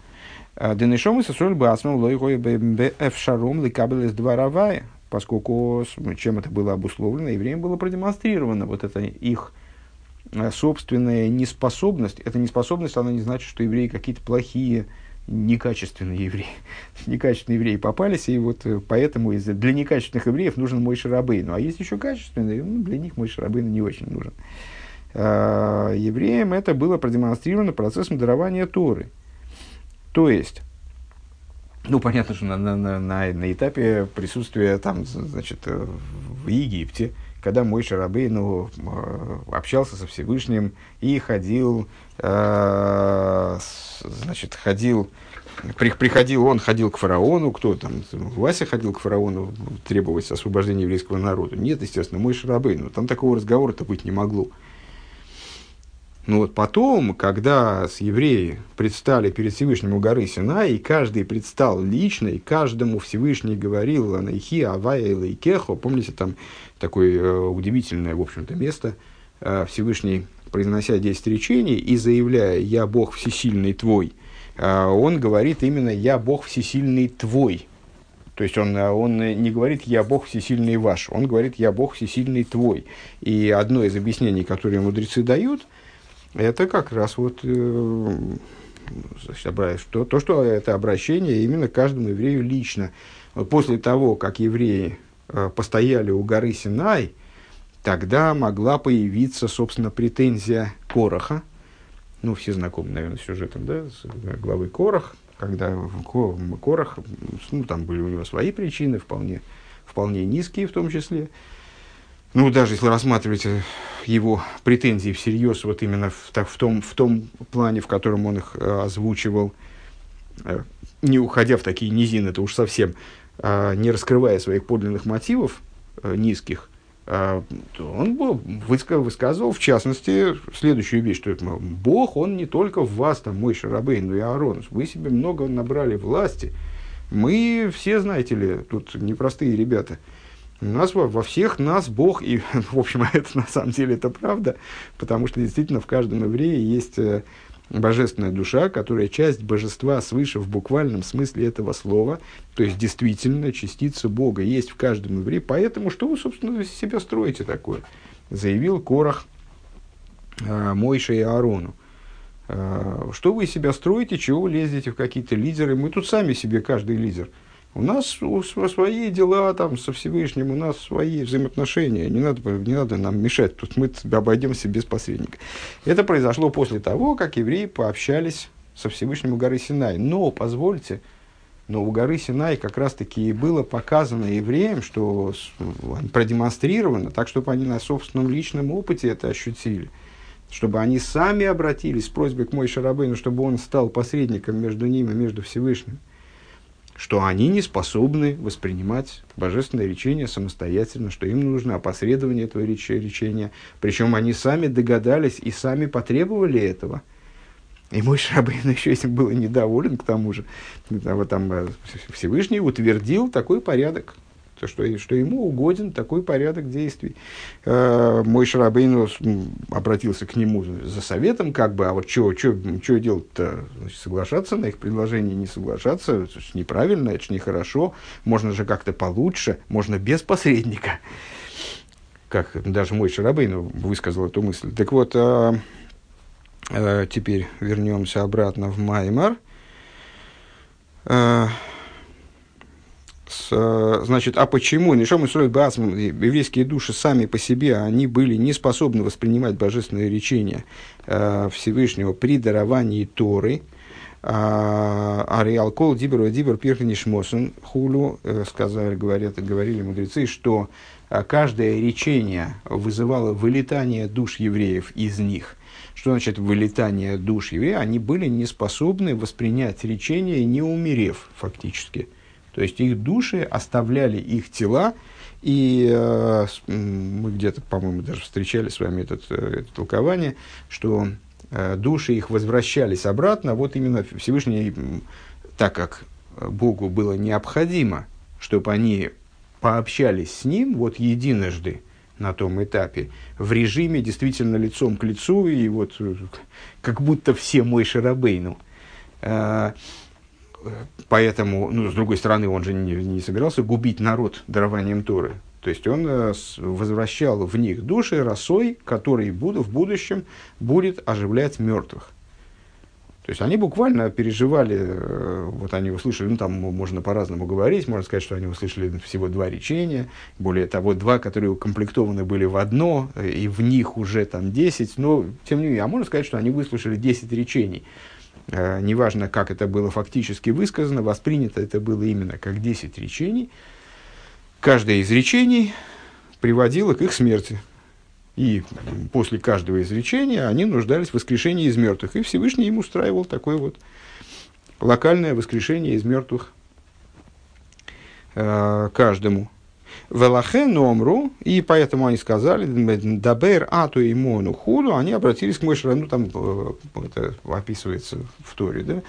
Денешом и сосоль басмом лойгой эфшаром ликабелес дворовая, поскольку чем это было обусловлено, евреям было продемонстрировано вот это их э, собственная неспособность. Эта неспособность, она не значит, что евреи какие-то плохие, некачественные евреи. некачественные евреи попались, и вот э, поэтому из для некачественных евреев нужен мой шарабейн. Ну, а есть еще качественные, ну, для них мой шарабейн не очень нужен. А, евреям это было продемонстрировано процессом дарования Торы – то есть, ну, понятно, что на, на, на, на этапе присутствия там, значит, э, в Египте, когда мой Шарабей, ну, э, общался со Всевышним и ходил, э, значит, ходил, при, приходил, он ходил к фараону, кто там, Вася ходил к фараону требовать освобождения еврейского народа. Нет, естественно, мой Шарабей, но там такого разговора-то быть не могло. Но вот потом, когда с евреи предстали перед Всевышним у горы Сина, и каждый предстал лично, и каждому Всевышний говорил «Анайхи, Авая и Лейкехо», помните, там такое э, удивительное, в общем-то, место, э, Всевышний, произнося 10 речений и заявляя «Я Бог всесильный твой», э, он говорит именно «Я Бог всесильный твой», то есть он, он не говорит «я Бог всесильный ваш», он говорит «я Бог всесильный твой». И одно из объяснений, которые мудрецы дают, это как раз вот что, то, что это обращение именно каждому еврею лично. После того, как евреи постояли у горы Синай, тогда могла появиться, собственно, претензия Короха, ну, все знакомы, наверное, с сюжетом, да, с э, главой Корох, когда Корох, ну, там были у него свои причины, вполне, вполне низкие в том числе, ну, даже если рассматривать э, его претензии всерьез, вот именно в, в, том, в том плане, в котором он их э, озвучивал, э, не уходя в такие низины, это уж совсем, э, не раскрывая своих подлинных мотивов э, низких, э, он высказывал, в частности, следующую вещь, что Бог, он не только в вас, там, мой Шарабей, но и Аарон, вы себе много набрали власти, мы все, знаете ли, тут непростые ребята – у нас во, во всех нас Бог, и, в общем, это на самом деле это правда, потому что действительно в каждом еврее есть э, божественная душа, которая часть божества свыше в буквальном смысле этого слова, то есть действительно частица Бога есть в каждом еврее, поэтому что вы, собственно, себя строите такое? Заявил Корах э, Мойше и Аарону. Э, что вы себя строите, чего вы лезете в какие-то лидеры? Мы тут сами себе каждый лидер – у нас свои дела там со Всевышним, у нас свои взаимоотношения. Не надо, не надо нам мешать, тут мы обойдемся без посредника. Это произошло после того, как евреи пообщались со Всевышним у горы Синай. Но, позвольте, но у горы Синай как раз-таки и было показано евреям, что продемонстрировано, так, чтобы они на собственном личном опыте это ощутили. Чтобы они сами обратились с просьбой к Мой Шарабейну, чтобы он стал посредником между ними, между Всевышним что они не способны воспринимать божественное речение самостоятельно, что им нужно опосредование этого речения. Причем они сами догадались и сами потребовали этого. И мой Шрабейн еще этим был недоволен, к тому же. Там э, Всевышний утвердил такой порядок то, что, что ему угоден такой порядок действий. Э, мой Шарабейну обратился к нему за советом, как бы, а вот что делать-то? Значит, соглашаться на их предложение, не соглашаться, это же неправильно, это же нехорошо, можно же как-то получше, можно без посредника. Как даже мой Шарабейну высказал эту мысль. Так вот, э, э, теперь вернемся обратно в Маймар. Э, значит, а почему Нишом и Срой Бацман, еврейские души сами по себе, они были не способны воспринимать божественное речение э, Всевышнего при даровании Торы, а, а Кол Дибер Дибер Пирханишмосен Хулю э, сказали, говорят, говорили мудрецы, что каждое речение вызывало вылетание душ евреев из них. Что значит вылетание душ евреев? Они были не способны воспринять речение, не умерев фактически. То есть их души оставляли их тела, и э, мы где-то, по-моему, даже встречали с вами этот, э, это толкование, что души их возвращались обратно, вот именно Всевышний, так как Богу было необходимо, чтобы они пообщались с Ним вот единожды на том этапе, в режиме действительно лицом к лицу, и вот как будто все мой Шарабейну. Поэтому, ну, с другой стороны, он же не, не собирался губить народ дарованием Торы. То есть он э, возвращал в них души росой, который в будущем будет оживлять мертвых. То есть они буквально переживали, э, вот они услышали, ну там можно по-разному говорить, можно сказать, что они услышали всего два речения, более того, два, которые укомплектованы были в одно, э, и в них уже там десять, но тем не менее, а можно сказать, что они выслушали десять речений. Э, неважно, как это было фактически высказано, воспринято это было именно как десять речений. Каждое из речений приводило к их смерти. И после каждого изречения они нуждались в воскрешении из мертвых. И Всевышний им устраивал такое вот локальное воскрешение из мертвых э, каждому. Велахе номру, и поэтому они сказали, дабер ату и мону худу, они обратились к Мойшеру, ну там э, это описывается в Торе, да,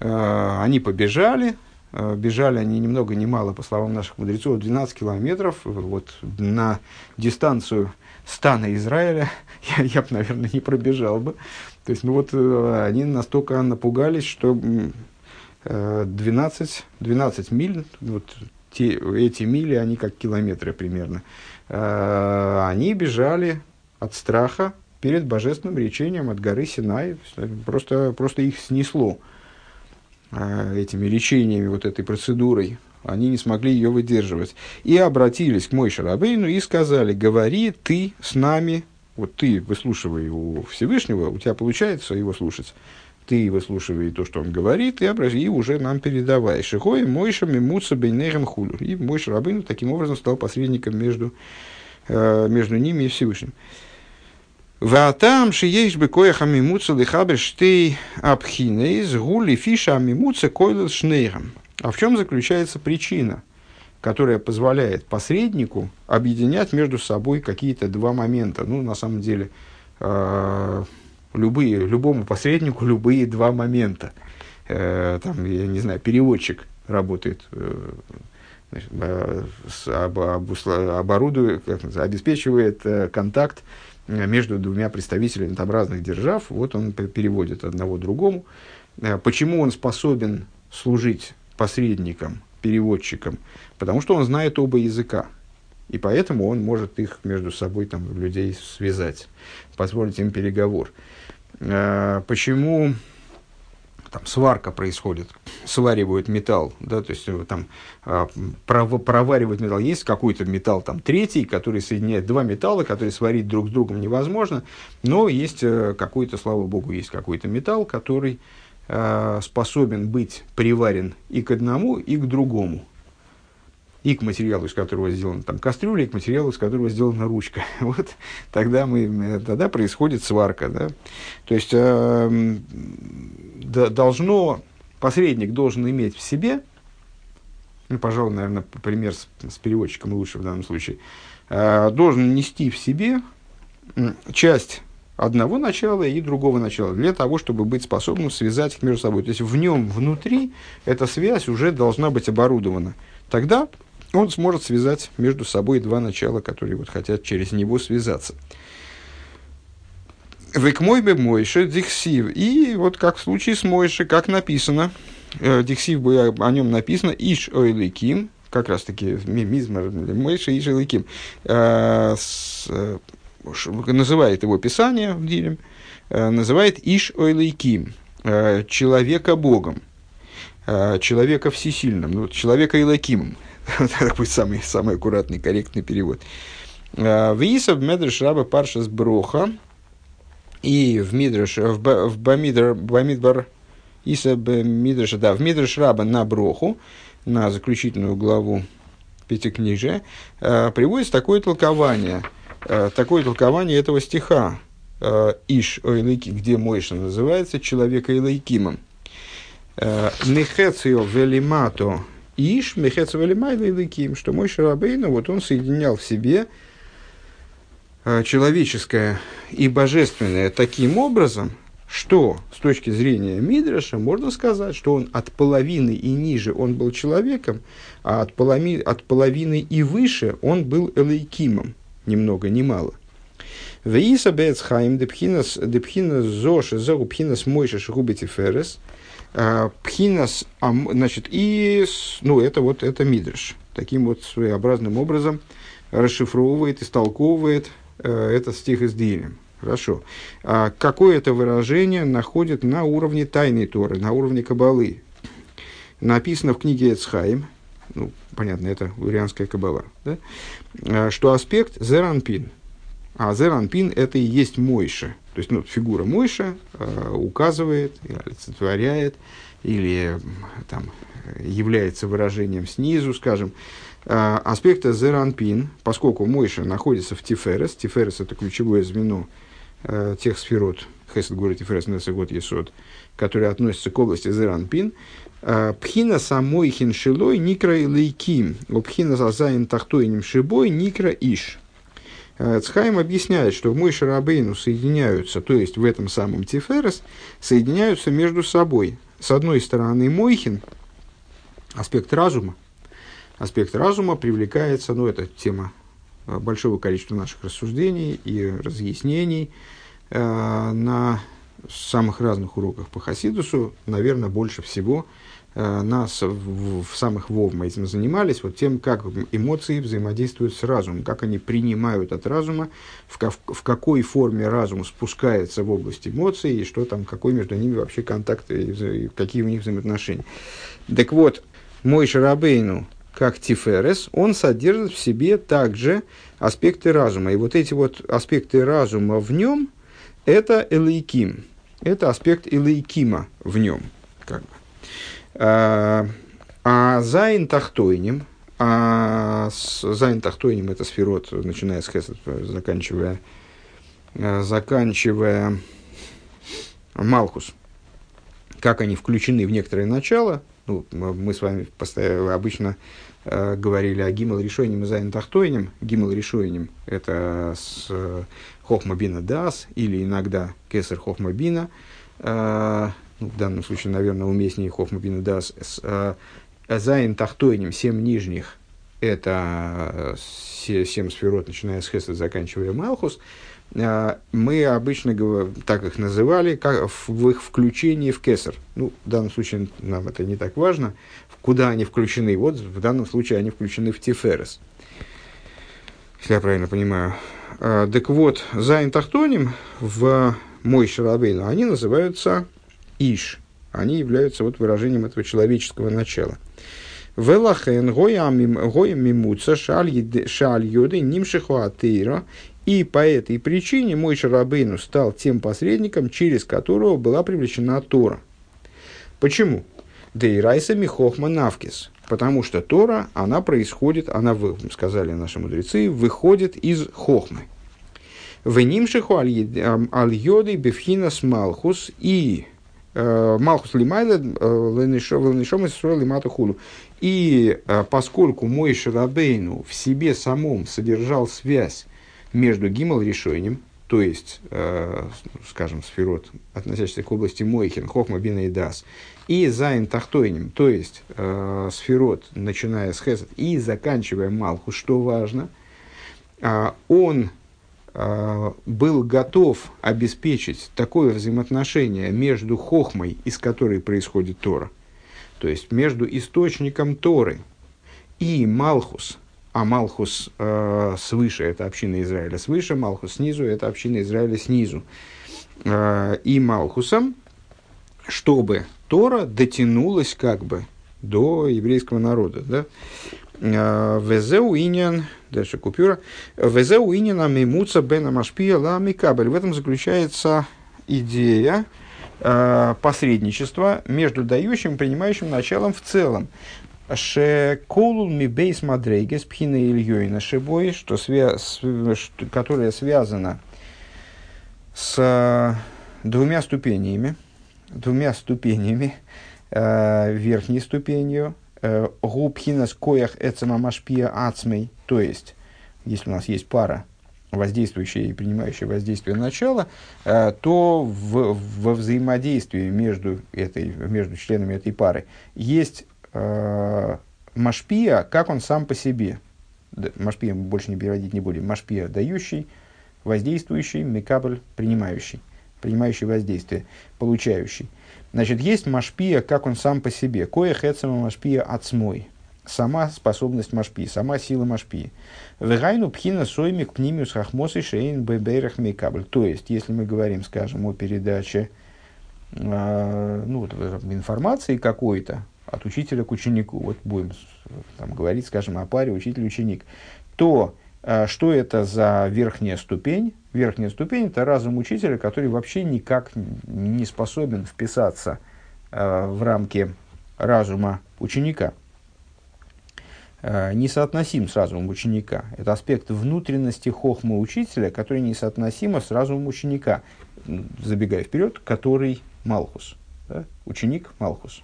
э, они побежали, э, бежали они ни много ни мало, по словам наших мудрецов, 12 километров, вот на дистанцию стана Израиля я, я бы, наверное, не пробежал бы. То есть, ну вот они настолько напугались, что 12, 12 миль, вот те, эти мили, они как километры примерно, э, они бежали от страха перед божественным речением от горы Синай. Просто, просто их снесло э, этими речениями, вот этой процедурой. Они не смогли ее выдерживать. И обратились к Мойше Рабейну и сказали, говори ты с нами, вот ты выслушивай у Всевышнего, у тебя получается его слушать ты выслушивай то, что он говорит, и, обращай, и уже нам передавай. Шихой Мойша Мимуца Бейнерем Хулю. И Мойша Рабыну таким образом стал посредником между, э, между ними и Всевышним. Ватам шиеш бы коеха мимуца лихабер штей абхинейз гули фиша мимуца койлес шнейрам. А в чем заключается причина, которая позволяет посреднику объединять между собой какие-то два момента? Ну, на самом деле, э, любые, любому посреднику любые два момента. Э, там, я не знаю, переводчик работает, э, значит, э, об, обусла, оборудует, как обеспечивает э, контакт э, между двумя представителями там, разных держав. Вот он переводит одного другому. Э, почему он способен служить посредником, переводчиком? Потому что он знает оба языка. И поэтому он может их между собой, там, людей связать, позволить им переговор. Э, почему там сварка происходит, сваривают металл, да, то есть э, там э, проваривают металл. Есть какой-то металл там третий, который соединяет два металла, которые сварить друг с другом невозможно, но есть какой-то, слава богу, есть какой-то металл, который способен быть приварен и к одному, и к другому и к материалу, из которого сделана там кастрюля, и к материалу, из которого сделана ручка. Вот тогда, мы, тогда происходит сварка. Да? То есть э, должно, посредник должен иметь в себе, ну, пожалуй, наверное, пример с, с переводчиком лучше в данном случае, э, должен нести в себе часть одного начала и другого начала, для того, чтобы быть способным связать их между собой. То есть в нем внутри эта связь уже должна быть оборудована. Тогда он сможет связать между собой два начала, которые вот хотят через него связаться. Век мой бы Мойше Диксив. И вот как в случае с Мойше, как написано, э, Диксив бы о нем написано, Иш Ойликим, как раз таки мизмар Мойше Иш Ойликим, э, э, называет его Писание в Дилем, называет Иш Ойликим, человека Богом, человека всесильным, ну, человека Илакимом. Такой самый, самый аккуратный, корректный перевод. А, в Исав Медреш Раба Паршас Броха и в Мидреш, в, в Бамидр, Бамидбар Иса Мидреша, да, в Мидреш Раба на Броху, на заключительную главу Пятикнижия, э, приводится такое толкование, э, такое толкование этого стиха Иш Ойлыки, где Мойша называется человека Илайкимом. Нехецио велимато Иш, Мехецова Лимайла и что мой Шарабейну, вот он соединял в себе э, человеческое и божественное таким образом, что с точки зрения Мидраша можно сказать, что он от половины и ниже он был человеком, а от, поломи, от половины и выше он был элейкимом, ни много ни мало. Веиса бецхайм депхинас депхинас зоши зогу пхинас мойша шгубити ферес. А, пхинас, значит, и, ну, это вот, это Мидраш. Таким вот своеобразным образом расшифровывает, истолковывает э, этот стих из Дилем. Хорошо. А какое это выражение находит на уровне тайной Торы, на уровне Кабалы? Написано в книге Эцхайм, ну, понятно, это урианская Кабала, да? А, что аспект Зеранпин. А Зеранпин – это и есть Мойша. То есть, ну, фигура Мойша э, указывает, олицетворяет или там, является выражением снизу, скажем, э, аспекта Зеранпин, поскольку Мойша находится в Тиферес, Тиферес – это ключевое звено э, тех сферот, Хесед Гурит и Ферес Несегот Есот, которые относятся к области Зеранпин, э, Пхина самой хиншилой никра лейким, пхина зазайн тахтойним шибой никра иш. Э, Цхайм объясняет, что в мой шарабейну соединяются, то есть в этом самом Тиферес, соединяются между собой. С одной стороны Мойхин, аспект разума, аспект разума привлекается, ну это тема э, большого количества наших рассуждений и разъяснений, Э, на самых разных уроках по Хасидусу, наверное, больше всего нас в, в самых ВОВ мы этим занимались, вот тем, как эмоции взаимодействуют с разумом, как они принимают от разума, в, в какой форме разум спускается в область эмоций, и что там, какой между ними вообще контакт, и какие у них взаимоотношения. Так вот, משה רבינו, как תפארת, он содержит в себе также аспекты разума. И вот эти вот аспекты разума в нем – это אלוקים. Это аспект אלוקים а в нем. Как бы. А, а ז׳ תחתונים, а ז׳ תחתונים это ספירות, начиная с חסד, заканчивая, а, заканчивая מלכות, как они включены в некоторое начало, ну, мы с вами постоянно, обычно э, говорили о ג׳ ראשונות и ז׳ תחתונים. ג׳ ראשונות – это с חכמה בינה דעת или иногда כתר חכמה בינה. Э, в данном случае, наверное, уместнее חכמה בינה דעת. Э, ז׳ תחתונים, семь нижних, это семь ספירות, начиная с Хеса, заканчивая מלכות. Мы обычно так их называли, как в их включении в כתר. Ну, в данном случае нам это не так важно, куда они включены. Вот в данном случае они включены в תפארת. Если я правильно понимаю. А, так вот, ז׳ תחתונים в משה רבינו, они называются Иш. Они являются вот выражением этого человеческого начала. Велахен гоям мимуца шаль йоды нимшиху атеира. И по этой причине мой Шарабейну стал тем посредником, через которого была привлечена Тора. Почему? Дейрайса михохма навкис потому что Тора, она происходит, она, сказали наши мудрецы, выходит из хохмы. В нимшиху аль-йоды бифхинас малхус и э, малхус лимайла э, ленишом из лимата хулу. И э, поскольку мой Шарабейну в себе самом содержал связь между гимал решением, то есть, скажем, сферот, относящийся к области Мойхин, Хохма, Бина и Дас, и Зайн Тахтойним, то есть э, сферот, начиная с Хесед и заканчивая Малху, что важно, э, он э, был готов обеспечить такое взаимоотношение между Хохмой, из которой происходит Тора, то есть между источником Торы и Малхус, а Малхус э, свыше – это община Израиля свыше, Малхус снизу – это община Израиля снизу, э, и Малхусом, чтобы Тора дотянулась как бы до еврейского народа. Да? А, Везеу иньян, дальше купюра. Везеу иньян мимуца бена машпия ла микабель. В этом заключается идея э, посредничества между дающим и принимающим началом в целом. Шеколул ми бейс мадрейгес пхина ильёйна шибой, что свя... которая связана с двумя ступенями, двумя ступенями, э, верхней ступенью, э, губхинас коях эцема машпия ацмей, то есть, если у нас есть пара воздействующее и принимающее воздействие начала, э, то в, во взаимодействии между, этой, между членами этой пары есть э, машпия, как он сам по себе. Машпия мы больше не переводить не будем. Машпия дающий, воздействующий, мекабль принимающий, принимающий воздействие, получающий. Значит, есть машпия, как он сам по себе. Кое хэцема машпия отсмой сама способность машпи, сама сила машпи. Вегайну пхина соймик пнимиус хахмосы шейн беберах мейкабль. То есть, если мы говорим, скажем, о передаче э, ну, вот, информации какой-то от учителя к ученику, вот будем там, говорить, скажем, о паре учитель-ученик, то э, что это за верхняя ступень? Верхняя ступень – это разум учителя, который вообще никак не способен вписаться э, в рамки разума ученика – Э, несоотносим с разумом ученика. Это аспект внутренности хохма учителя, который несоотносим с разумом ученика. Забегая вперед, который Малхус. Да? Ученик Малхус.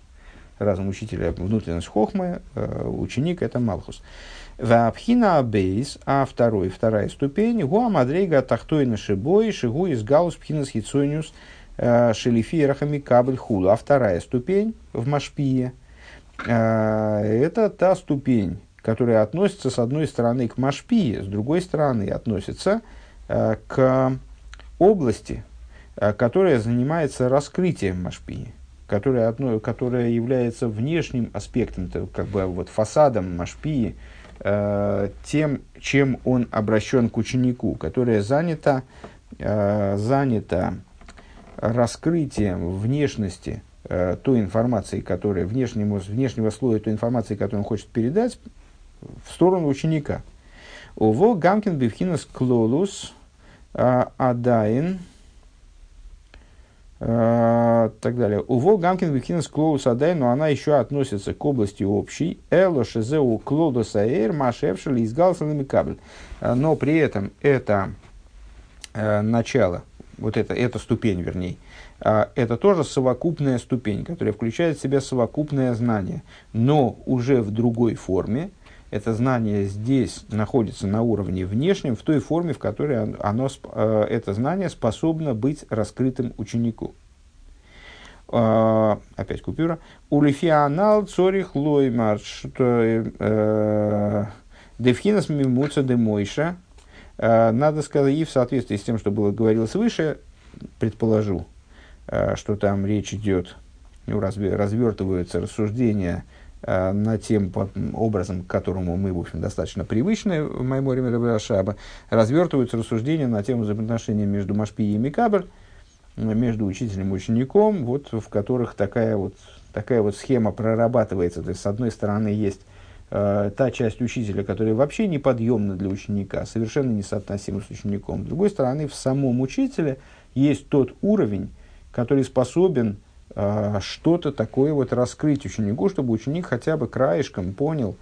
Разум учителя внутренность хохмы, ученик это Малхус. Вапхина абейс, а второй, вторая ступень, гуа мадрейга тахтойна шибой, шигу из гаус пхинас хитсониус э, шелифиерахами кабль хулу. А вторая ступень в Машпие, это та ступень, которая относится, с одной стороны, к Машпии, с другой стороны, относится э, к области, э, которая занимается раскрытием Машпии, которая, которая является внешним аспектом, как бы вот фасадом Машпии, э, тем, чем он обращен к ученику, которая занята, занята раскрытием внешности той информации, которая внешнему, внешнего слоя той информации, которую он хочет передать, в сторону ученика. Уво гамкин бифхинас клолус а, адайн а, так далее. Уво гамкин бифхинас клолус адайн, но она еще относится к области общей. Эло шезеу клолус аэр машевшили из кабель. А, но при этом это начало, вот это, эта ступень, вернее, это тоже совокупная ступень, которая включает в себя совокупное знание, но уже в другой форме, это знание здесь находится на уровне внешнем, в той форме, в которой оно, э, это знание способно быть раскрытым ученику. Э, опять купюра. Улифианал цорих лоймар, что э, девхинас мимуца де мойша. Надо сказать, и в соответствии с тем, что было говорилось выше, предположу, что там речь идет, ну, развертываются рассуждения Э, на тем образом, к которому мы, в общем, достаточно привычны в Майморе Мирабашаба, развертываются рассуждения на тему взаимоотношений между Машпи и Микабр, между учителем и учеником, вот, в которых такая вот, такая вот схема прорабатывается. То есть, с одной стороны, есть э, та часть учителя, которая вообще неподъемна для ученика, совершенно несоотносима с учеником. С другой стороны, в самом учителе есть тот уровень, который способен что-то такое вот раскрыть ученику, чтобы ученик хотя бы краешком понял,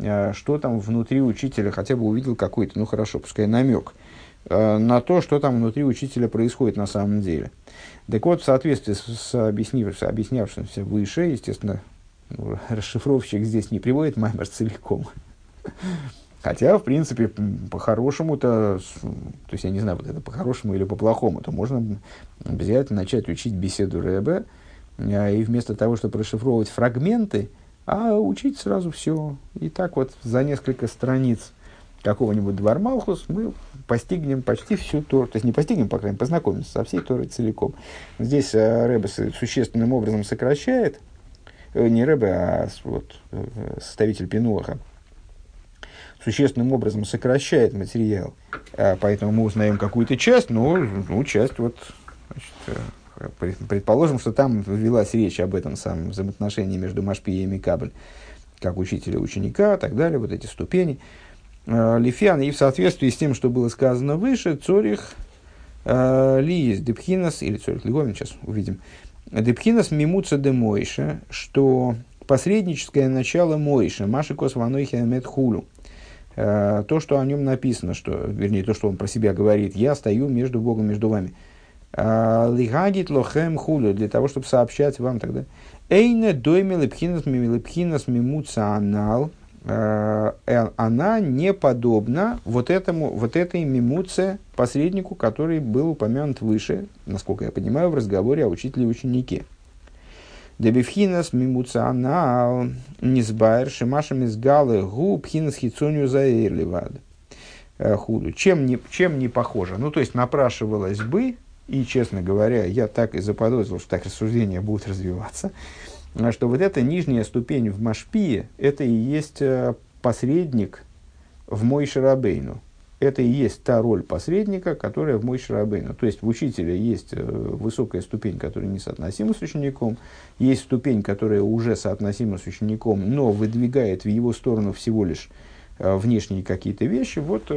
а, что там внутри учителя, хотя бы увидел какой-то, ну хорошо, пускай намек а, на то, что там внутри учителя происходит на самом деле. Так вот, в соответствии с, объяснившимся, объяснявшимся выше, естественно, ну, расшифровщик здесь не приводит Маймер целиком. Хотя, в принципе, по-хорошему-то, то есть я не знаю, вот это по-хорошему или по-плохому, то можно обязательно начать учить беседу Рэбе, а, и вместо того, чтобы расшифровывать фрагменты, а учить сразу все. И так вот за несколько страниц какого-нибудь Двармалхус мы постигнем почти всю Тору. То есть не постигнем, по крайней мере, познакомимся со всей Торой целиком. Здесь э, Рэбе существенным образом сокращает, э, не Рэбе, а вот, э, составитель Пинуаха, существенным образом сокращает материал. А, поэтому мы узнаем какую-то часть, но ну, часть вот, значит, Предположим, что там велась речь об этом самом взаимоотношении между Машпи и Микабль, как учителя ученика, и так далее, вот эти ступени. Э, Лифиан, и в соответствии с тем, что было сказано выше, Цорих э, Лиис Депхинас, или Цорих Лиговин, сейчас увидим, Депхинас Мимуца де Мойша, что посредническое начало Мойша, Маши Косванойхи Амет Хулю, э, то, что о нем написано, что, вернее, то, что он про себя говорит, я стою между Богом, между вами – Лигагит лохем хулю, для того, чтобы сообщать вам тогда. Эйне дойме лепхинас мими лепхинас мимуца анал, э, она не подобна вот, этому, вот этой мимуце посреднику, который был упомянут выше, насколько я понимаю, в разговоре о учителе и ученике. Дебифхинас мимуца анал низбайр шимашем из галы губ хинас хицонию заэрливад. Э, худу. Чем не, чем не похоже? Ну, то есть, напрашивалось бы, и, честно говоря, я так и заподозрил, что так рассуждения будут развиваться, что вот эта нижняя ступень в Машпие, это и есть э, посредник в мой Шарабейну. Это и есть та роль посредника, которая в мой Шарабейну. То есть в учителя есть э, высокая ступень, которая несоотносима с учеником, есть ступень, которая уже соотносима с учеником, но выдвигает в его сторону всего лишь э, внешние какие-то вещи. Вот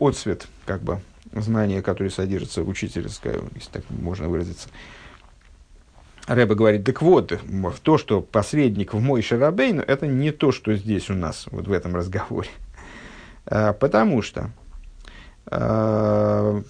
отцвет, как бы, знания, которые содержатся в учителе, если так можно выразиться. Рэба говорит, так вот, то, что посредник в мой Шарабейну, это не то, что здесь у нас, вот в этом разговоре. А, потому что а,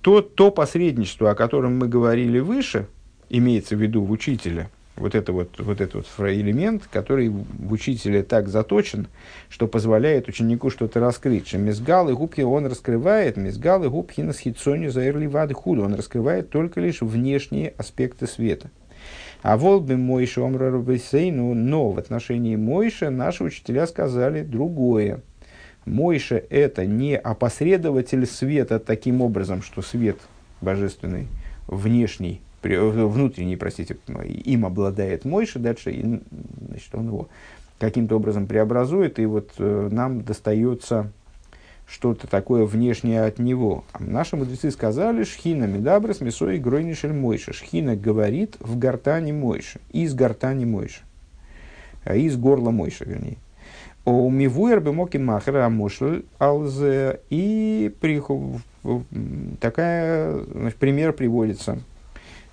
то, то посредничество, о котором мы говорили выше, имеется в виду в учителе, вот, это вот, вот этот вот элемент, который в учителе так заточен, что позволяет ученику что-то раскрыть. Мизгал и губки он раскрывает, мизгал и губки на схитсоне заэрли вады худу, он раскрывает только лишь внешние аспекты света. А волбе Мойша Омрарбейсейну, но в отношении Мойша наши учителя сказали другое. Мойша это не опосредователь света таким образом, что свет божественный, внешний, внутренний, простите, им обладает Мойша, дальше и, значит, он его каким-то образом преобразует, и вот э, нам достается что-то такое внешнее от него. А наши мудрецы сказали, шхина медабрас мясой гройнишель мойша. Шхина говорит в гортане мойша, из гортани мойша, из горла мойша, вернее. У мивуэр бы моки махра мушль алзе и такая значит, пример приводится – Э,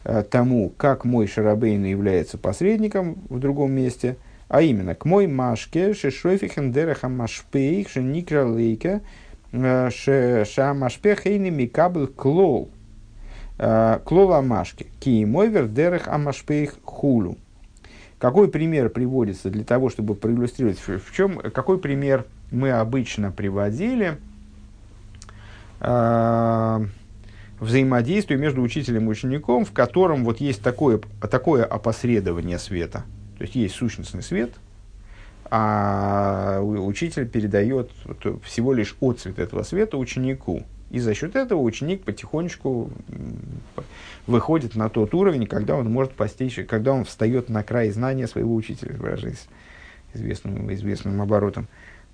тому, как мой Шарабейн является посредником в другом месте, а именно к мой Машке, Шешойфихен Дереха Машпейх, Шеникра Лейка, э, Шамашпе Хейни Микабл Клол, э, Клола Машке, Ки Мойвер Дерех Амашпейх Хулу. Какой пример приводится для того, чтобы проиллюстрировать, в чем, какой пример мы обычно приводили? Взаимодействию между учителем и учеником, в котором вот есть такое, такое опосредование света. То есть есть сущностный свет, а учитель передает всего лишь отцвет этого света ученику. И за счет этого ученик потихонечку выходит на тот уровень, когда он может постичь, когда он встает на край знания своего учителя, выражаясь известным, известным оборотом.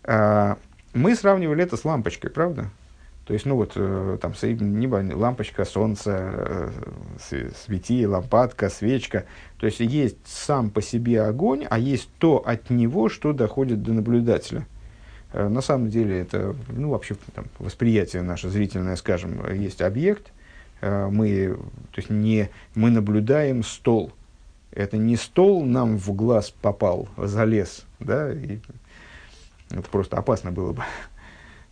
А, мы сравнивали это с лампочкой, правда? То есть, ну вот, э, там, небо, лампочка, солнце, э, свети, лампадка, свечка. То есть, есть сам по себе огонь, а есть то от него, что доходит до наблюдателя. Э, на самом деле, это, ну, вообще, там, восприятие наше зрительное, скажем, есть объект, мы, то есть, не, мы наблюдаем стол. Это не стол нам в глаз попал, залез, да, и это просто опасно было бы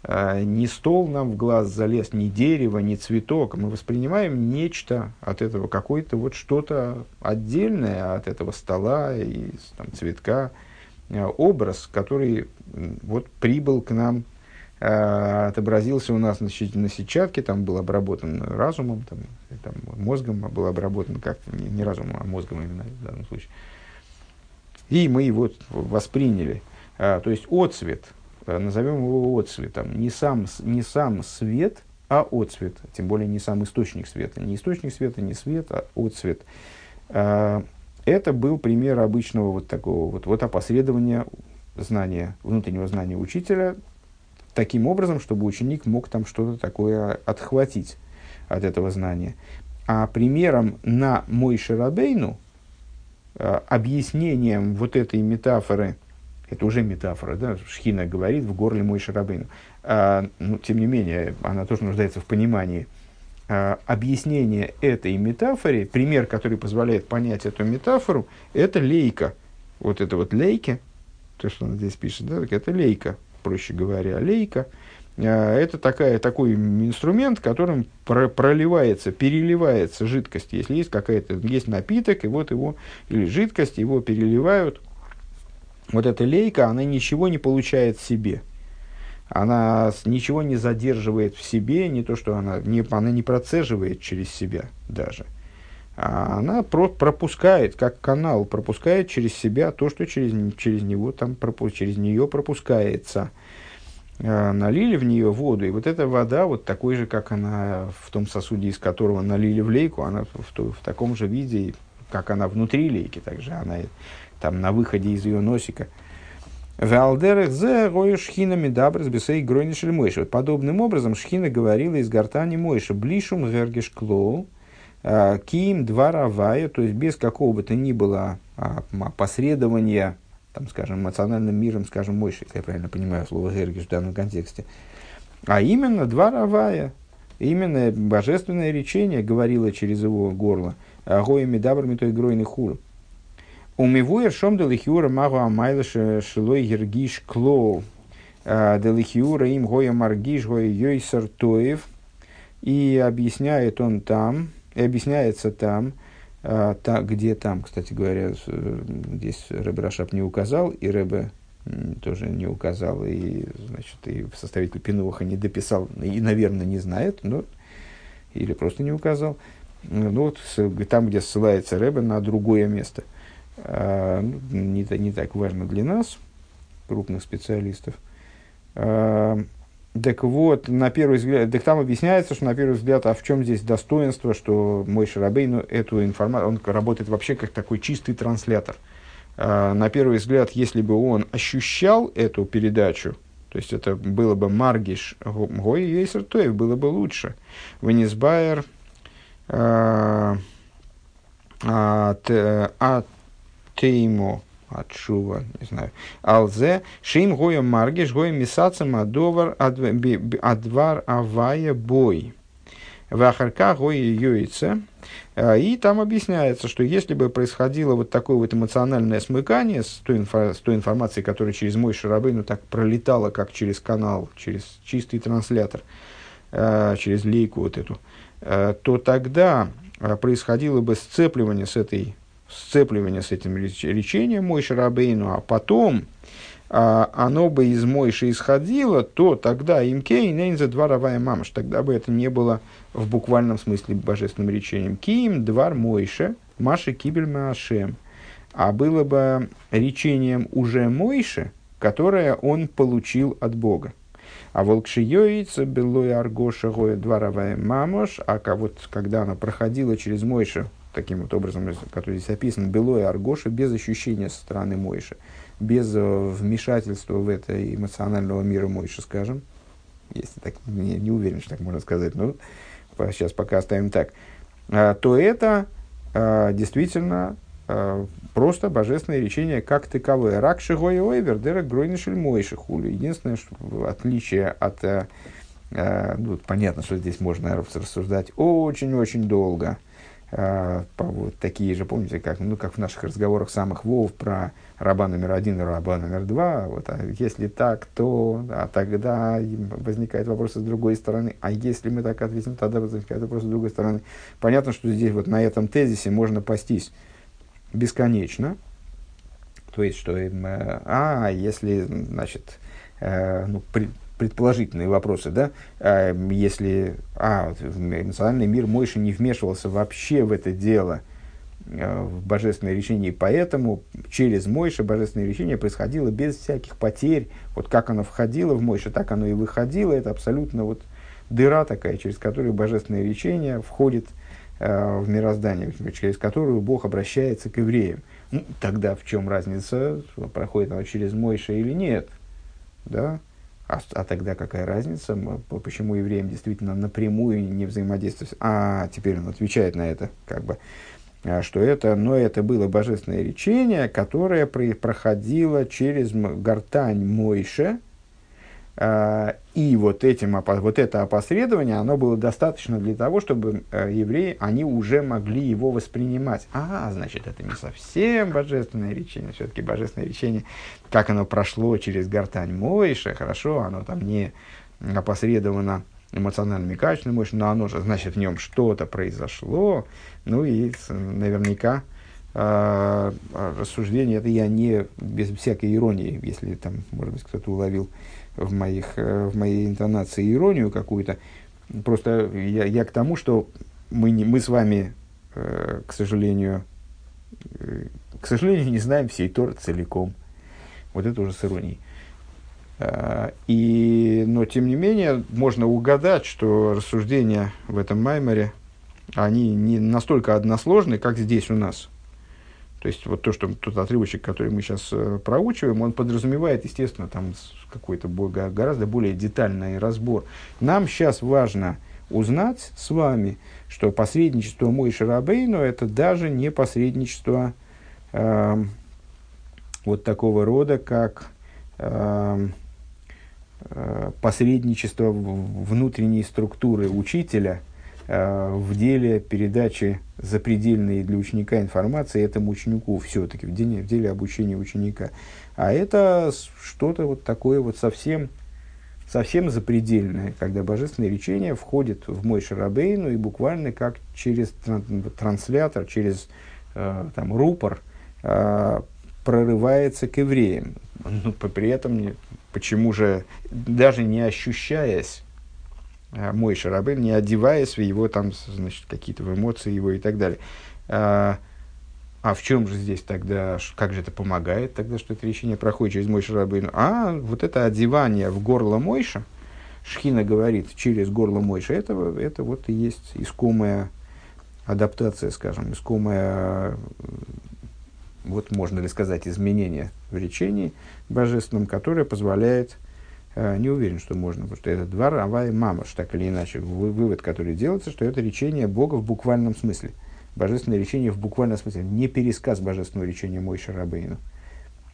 ни стол нам в глаз залез, ни дерево, ни цветок. Мы воспринимаем нечто от этого, какое-то вот что-то отдельное от этого стола и там, цветка, а, образ, который вот прибыл к нам, а, отобразился у нас на, на сетчатке, там был обработан разумом, там, там, мозгом был обработан как не, не разумом, а мозгом именно в данном случае. И мы его восприняли. то есть отцвет – Э, назовем его отцветом. Не сам, не сам свет, а отцвет. Тем более не сам источник света. Не источник света, не свет, а отцвет. А, это был пример обычного вот такого вот, вот опосредования знания, внутреннего знания учителя таким образом, чтобы ученик мог там что-то такое отхватить от этого знания. А примером на мой Шарабейну, э, объяснением вот этой метафоры – это уже метафора, да, Шхина говорит в горле мой шарабейну. А, ну, тем не менее, она тоже нуждается в понимании. А, объяснение этой метафоре, пример, который позволяет понять эту метафору, это лейка. Вот это вот лейки, то, что он здесь пишет, да, это лейка, проще говоря, лейка. А, это такая, такой инструмент, которым про, проливается, переливается жидкость. Если есть какая-то, есть напиток, и вот его, или жидкость, его переливают – вот эта лейка, она ничего не получает себе. Она ничего не задерживает в себе, не то, что она не, она не процеживает через себя даже. А она про, пропускает, как канал, пропускает через себя то, что через, через него там, через нее пропускается. А, налили в нее воду, и вот эта вода, вот такой же, как она в том сосуде, из которого налили в лейку, она в, в, в таком же виде, как она внутри лейки, также она там на выходе из ее носика. Валдерах зе рою шхина медабрс бесей гройнишель мойша. Вот подобным образом шхина говорила из гортани мойша. Блишум гергеш клоу, а, ким два равая, то есть без какого бы то ни было а, посредования, там, скажем, эмоциональным миром, скажем, мойши, если я правильно понимаю слово гергеш в данном контексте. А именно два равая, именно божественное речение говорило через его горло. Гоями дабрами той гройный хур. Умивуер шом делихиура магу амайла шилой ергиш клоу. Делихиура им гоя маргиш гоя йойсар тоев. И объясняет он там, и объясняется там, а, та, где там, кстати говоря, здесь Рашап не указал, и Рэбе тоже не указал, и, значит, и составитель Пинуха не дописал, и, наверное, не знает, но, или просто не указал. Ну, вот там, где ссылается Рэбе на другое место – а, не, не так важно для нас, крупных специалистов. А, так вот, на первый взгляд, так там объясняется, что на первый взгляд, а в чем здесь достоинство, что мой Шарабей, ну, эту информацию, он работает вообще как такой чистый транслятор. А, на первый взгляд, если бы он ощущал эту передачу, то есть это было бы Маргиш Гой Ейсер Тоев, было бы лучше. Венесбайер а, от, от теймо отшува, не знаю, алзе, шим гоя маргиш, гоя мисацам адовар адвар авая бой. Вахарка гоя юица. А, и там объясняется, что если бы происходило вот такое вот эмоциональное смыкание с той, инфо, с той информацией, которая через мой шарабейну так пролетала, как через канал, через чистый транслятор, а, через лейку вот эту, а, то тогда происходило бы сцепливание с этой сцепливание с этим речением Мойши Рабейну, а потом а, оно бы из Мойши исходило, то тогда имкей нейнза дворовая мамаш. Тогда бы это не было в буквальном смысле божественным речением. Ким двор Мойше, Маши Кибель Маашем. А было бы речением уже Мойше, которое он получил от Бога. А волкшиёица белой аргоша гоя дворовая мамош, а вот когда она проходила через Мойше, таким вот образом, который здесь описан, Белой Аргоша, без ощущения со стороны Мойши, без э, вмешательства в это эмоционального мира Мойши, скажем, если так, не, не уверен, что так можно сказать, но сейчас пока оставим так, а, то это а, действительно а, просто божественное речение как таковое. Рак шигой ойвер, дерек гройнишель мойши хулю. Единственное что, отличие от... Ну, понятно, что здесь можно рассуждать очень-очень долго – вот такие же, помните, как, ну, как в наших разговорах самых Вов про раба номер один и раба номер два. Вот, а если так, то а тогда возникает вопрос с другой стороны. А если мы так ответим, тогда возникает вопрос с другой стороны. Понятно, что здесь вот на этом тезисе можно пастись бесконечно. То есть, что, э, а, если, значит, э, ну, при, предположительные вопросы, да, а, если а, эмоциональный мир Мойши не вмешивался вообще в это дело, а, в божественное решение, поэтому через Мойши божественное решение происходило без всяких потерь. Вот как оно входило в Мойши, так оно и выходило. Это абсолютно вот дыра такая, через которую божественное речение входит э, в мироздание, через которую Бог обращается к евреям. Ну, тогда в чем разница, проходит оно через Мойши или нет? Да? А, а тогда какая разница? Почему евреям действительно напрямую не взаимодействовать? А теперь он отвечает на это, как бы, а, что это, но это было божественное речение, которое проходило через гортань Мойше, и вот, этим, вот это опосредование, оно было достаточно для того, чтобы э, евреи, они уже могли его воспринимать. А, значит, это не совсем божественное речение, все-таки божественное речение, как оно прошло через гортань Мойша, хорошо, оно там не опосредовано эмоциональными качествами Мойши, но оно же, значит, в нем что-то произошло, ну и наверняка э, рассуждение, это я не без всякой иронии, если там, может быть, кто-то уловил в, моих, э, в моей интонации иронию какую-то. Просто я, я к тому, что мы, не, мы с вами, э, к сожалению, э, к сожалению, не знаем всей Торы целиком. Вот это уже с иронией. Э, и, но, тем не менее, можно угадать, что рассуждения в этом Майморе, они не настолько односложны, как здесь у нас – то есть вот то, что тот отрывочек, который мы сейчас э, проучиваем, он подразумевает, естественно, там какой-то гораздо более детальный разбор. Нам сейчас важно узнать с вами, что посредничество мой Шарабейну это даже не посредничество э, вот такого рода, как э, э, посредничество внутренней структуры учителя – в деле передачи запредельной для ученика информации этому ученику все-таки, в деле, в деле обучения ученика. А это что-то вот такое вот совсем, совсем запредельное, когда божественное речение входит в мой шарабейну и буквально как через транслятор, через э, там, рупор э, прорывается к евреям. Ну, при этом почему же, даже не ощущаясь Э, мой Шарабель, не одеваясь в его там, значит, какие-то эмоции его и так далее. А, а в чем же здесь тогда, как же это помогает тогда, что это речение проходит через мой Шарабель? А, вот это одевание в горло Мойша, Шхина говорит через горло Мойша, это, это вот и есть искомая адаптация, скажем, искомая, вот можно ли сказать, изменение в речении божественном, которое позволяет не уверен, что можно, потому что это два рава и мамаш, так или иначе. Вывод, который делается, что это речение Бога в буквальном смысле. Божественное речение в буквальном смысле. Не пересказ божественного речения Мой Шарабейну.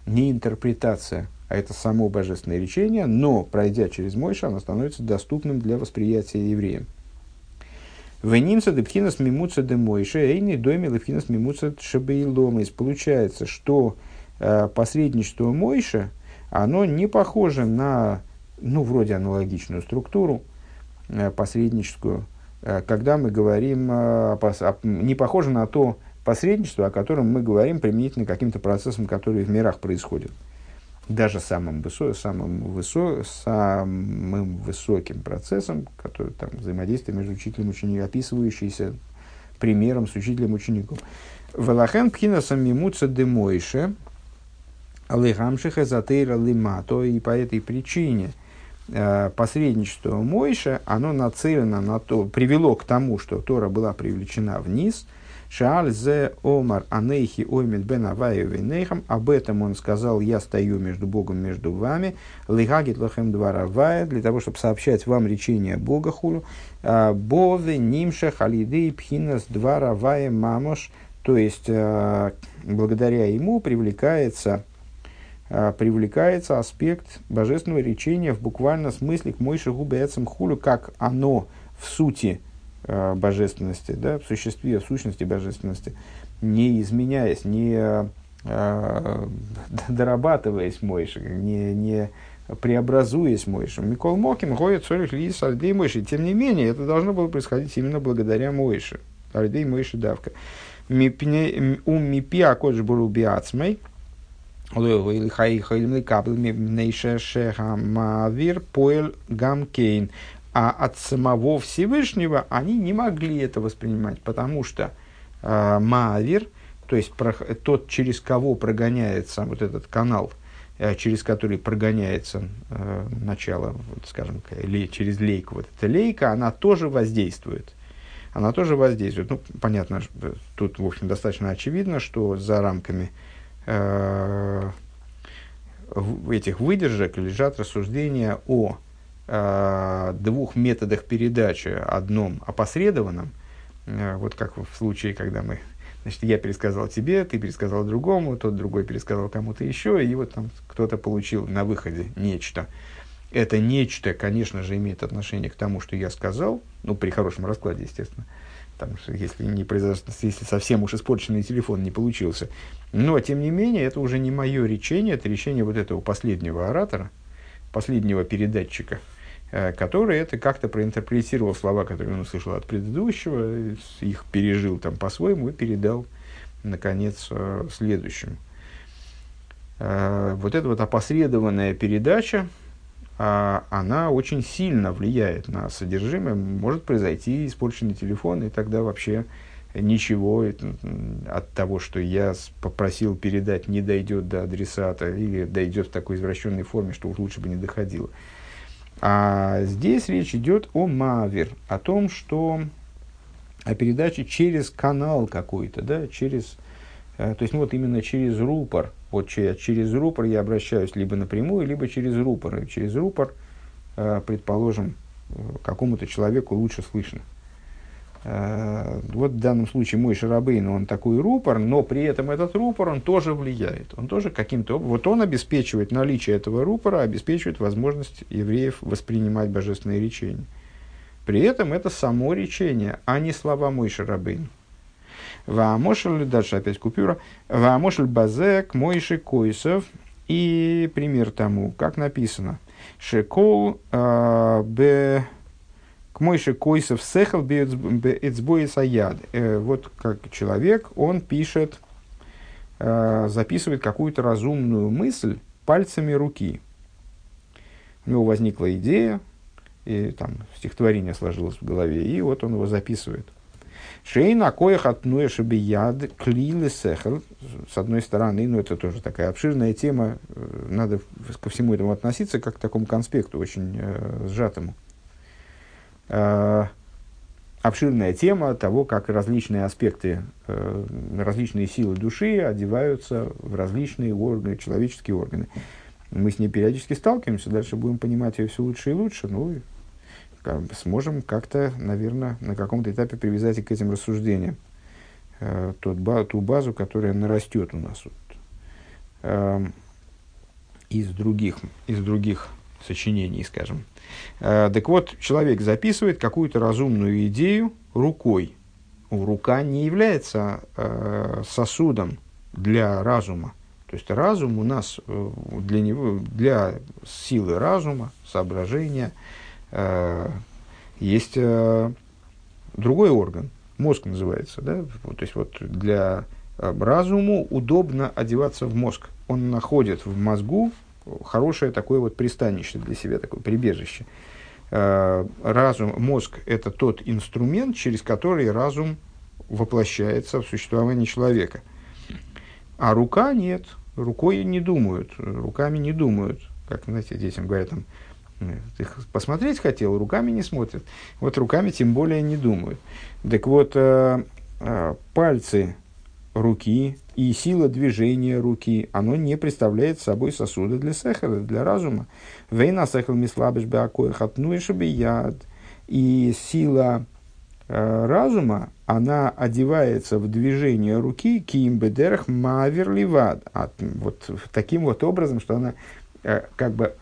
Не интерпретация, а это само божественное речение, но, пройдя через Мойша, оно становится доступным для восприятия евреям. Венимса депхинас мимуца де Мойша, эйни доми лепхинас мимуца шабейломис. Получается, что э, посредничество Мойша, оно не похоже на ну, вроде аналогичную структуру э, посредническую, э, когда мы говорим, э, не похоже на то посредничество, о котором мы говорим применительно к каким-то процессам, которые в мирах происходят. Даже самым, высо, самым, высо, самым высоким процессом, который там взаимодействие между учителем и учеником, описывающийся примером с учителем и учеником. Велахен пхинасам мимуца демойше, алыгамшиха затейра лимато, и по этой причине – посредничество Мойша, оно нацелено на то, привело к тому, что Тора была привлечена вниз. Шааль зе омар анейхи оймет бен аваю венейхам. Об этом он сказал, я стою между Богом, между вами. Лигагит лохем дваравая, для того, чтобы сообщать вам речение Бога хулю. «А, Бове нимша халиды пхинас дваравая мамош. То есть, э, благодаря ему привлекается привлекается аспект божественного речения в буквальном смысле к Мойше Губецам Хулю, как оно в сути э, божественности, да, в существе, в сущности божественности, не изменяясь, не э, дорабатываясь Мойше, не, не преобразуясь Мойше. Микол Моким ходит солих ли сальдей Мойши. Тем не менее, это должно было происходить именно благодаря Мойше. Альдей Мойши давка. У мипи акодж буру биацмей. А от самого Всевышнего они не могли это воспринимать, потому что э, Маавир, то есть про, тот, через кого прогоняется вот этот канал, э, через который прогоняется э, начало, вот, скажем, лей, через лейку, вот эта лейка, она тоже воздействует. Она тоже воздействует. Ну, понятно, тут, в общем, достаточно очевидно, что за рамками Э, в этих выдержек лежат рассуждения о э, двух методах передачи, одном опосредованном, э, вот как в случае, когда мы, значит, я пересказал тебе, ты пересказал другому, тот другой пересказал кому-то еще, и вот там кто-то получил на выходе нечто. Это нечто, конечно же, имеет отношение к тому, что я сказал, ну, при хорошем раскладе, естественно, э, там, если, не произошло, если совсем уж испорченный телефон не получился. Но, тем не менее, это уже не мое речение, это решение вот этого последнего оратора, последнего передатчика, э, который это как-то проинтерпретировал слова, которые он услышал от предыдущего, их пережил там по-своему и передал наконец, э, следующему. Э, вот эта вот опосредованная передача, а, она очень сильно влияет на содержимое. Может произойти испорченный телефон, и тогда вообще ничего от того, что я попросил передать, не дойдет до адресата или дойдет в такой извращенной форме, что уж лучше бы не доходило. А здесь речь идет о мавер, о том, что о передаче через канал какой-то, да, через, э, то есть вот именно через рупор. Вот через, рупор я обращаюсь либо напрямую, либо через рупор. Через рупор, э, предположим, э, какому-то человеку лучше слышно. Э, вот в данном случае мой Шарабейн, он такой рупор, но при этом этот рупор, он тоже влияет. Он тоже каким-то... Вот он обеспечивает наличие этого рупора, обеспечивает возможность евреев воспринимать божественное речение. При этом это само речение, а не слова мой Шарабейн. Ваамошель, дальше опять купюра. Ваамошель базек, мойши койсов. И пример тому, как написано. Шекол э, бе Мойши Койсов Сехал Эцбои Саяд. Э, вот как человек, он пишет, э, записывает какую-то разумную мысль пальцами руки. У него возникла идея, и там стихотворение сложилось в голове, и вот он его записывает. Шейна коях от яд клилы сехал. С одной стороны, ну это тоже такая обширная тема, э, надо ко всему этому относиться как к такому конспекту, очень э, сжатому. Э, обширная тема того, как различные аспекты, э, различные силы души одеваются в различные органы, человеческие органы. Мы с ней периодически сталкиваемся, дальше будем понимать ее все лучше и лучше, ну, и сможем как-то, наверное, на каком-то этапе привязать и к этим рассуждениям э, тот, ту базу, которая нарастет у нас вот, э, из, других, из других сочинений, скажем. Э, так вот, человек записывает какую-то разумную идею рукой. Рука не является э, сосудом для разума. То есть разум у нас э, для него, для силы разума, соображения, есть другой орган, мозг называется, да? То есть вот для разуму удобно одеваться в мозг. Он находит в мозгу хорошее такое вот пристанище для себя, такое прибежище. Э, разум, мозг – это тот инструмент, через который разум воплощается в существование человека. А рука нет, рукой не думают, руками не думают. Как, знаете, детям говорят, там, ты посмотреть хотел, руками не смотрят. Вот руками тем более не думают. Так вот, э, э, пальцы руки и сила движения руки, оно не представляет собой сосуда для сехера, для разума. Вейна сехел мислабеш беакоях отнуешебе яд. И сила э, разума, она одевается в движение руки кимбедерах мавер ливад. Вот таким вот образом, что она э, как бы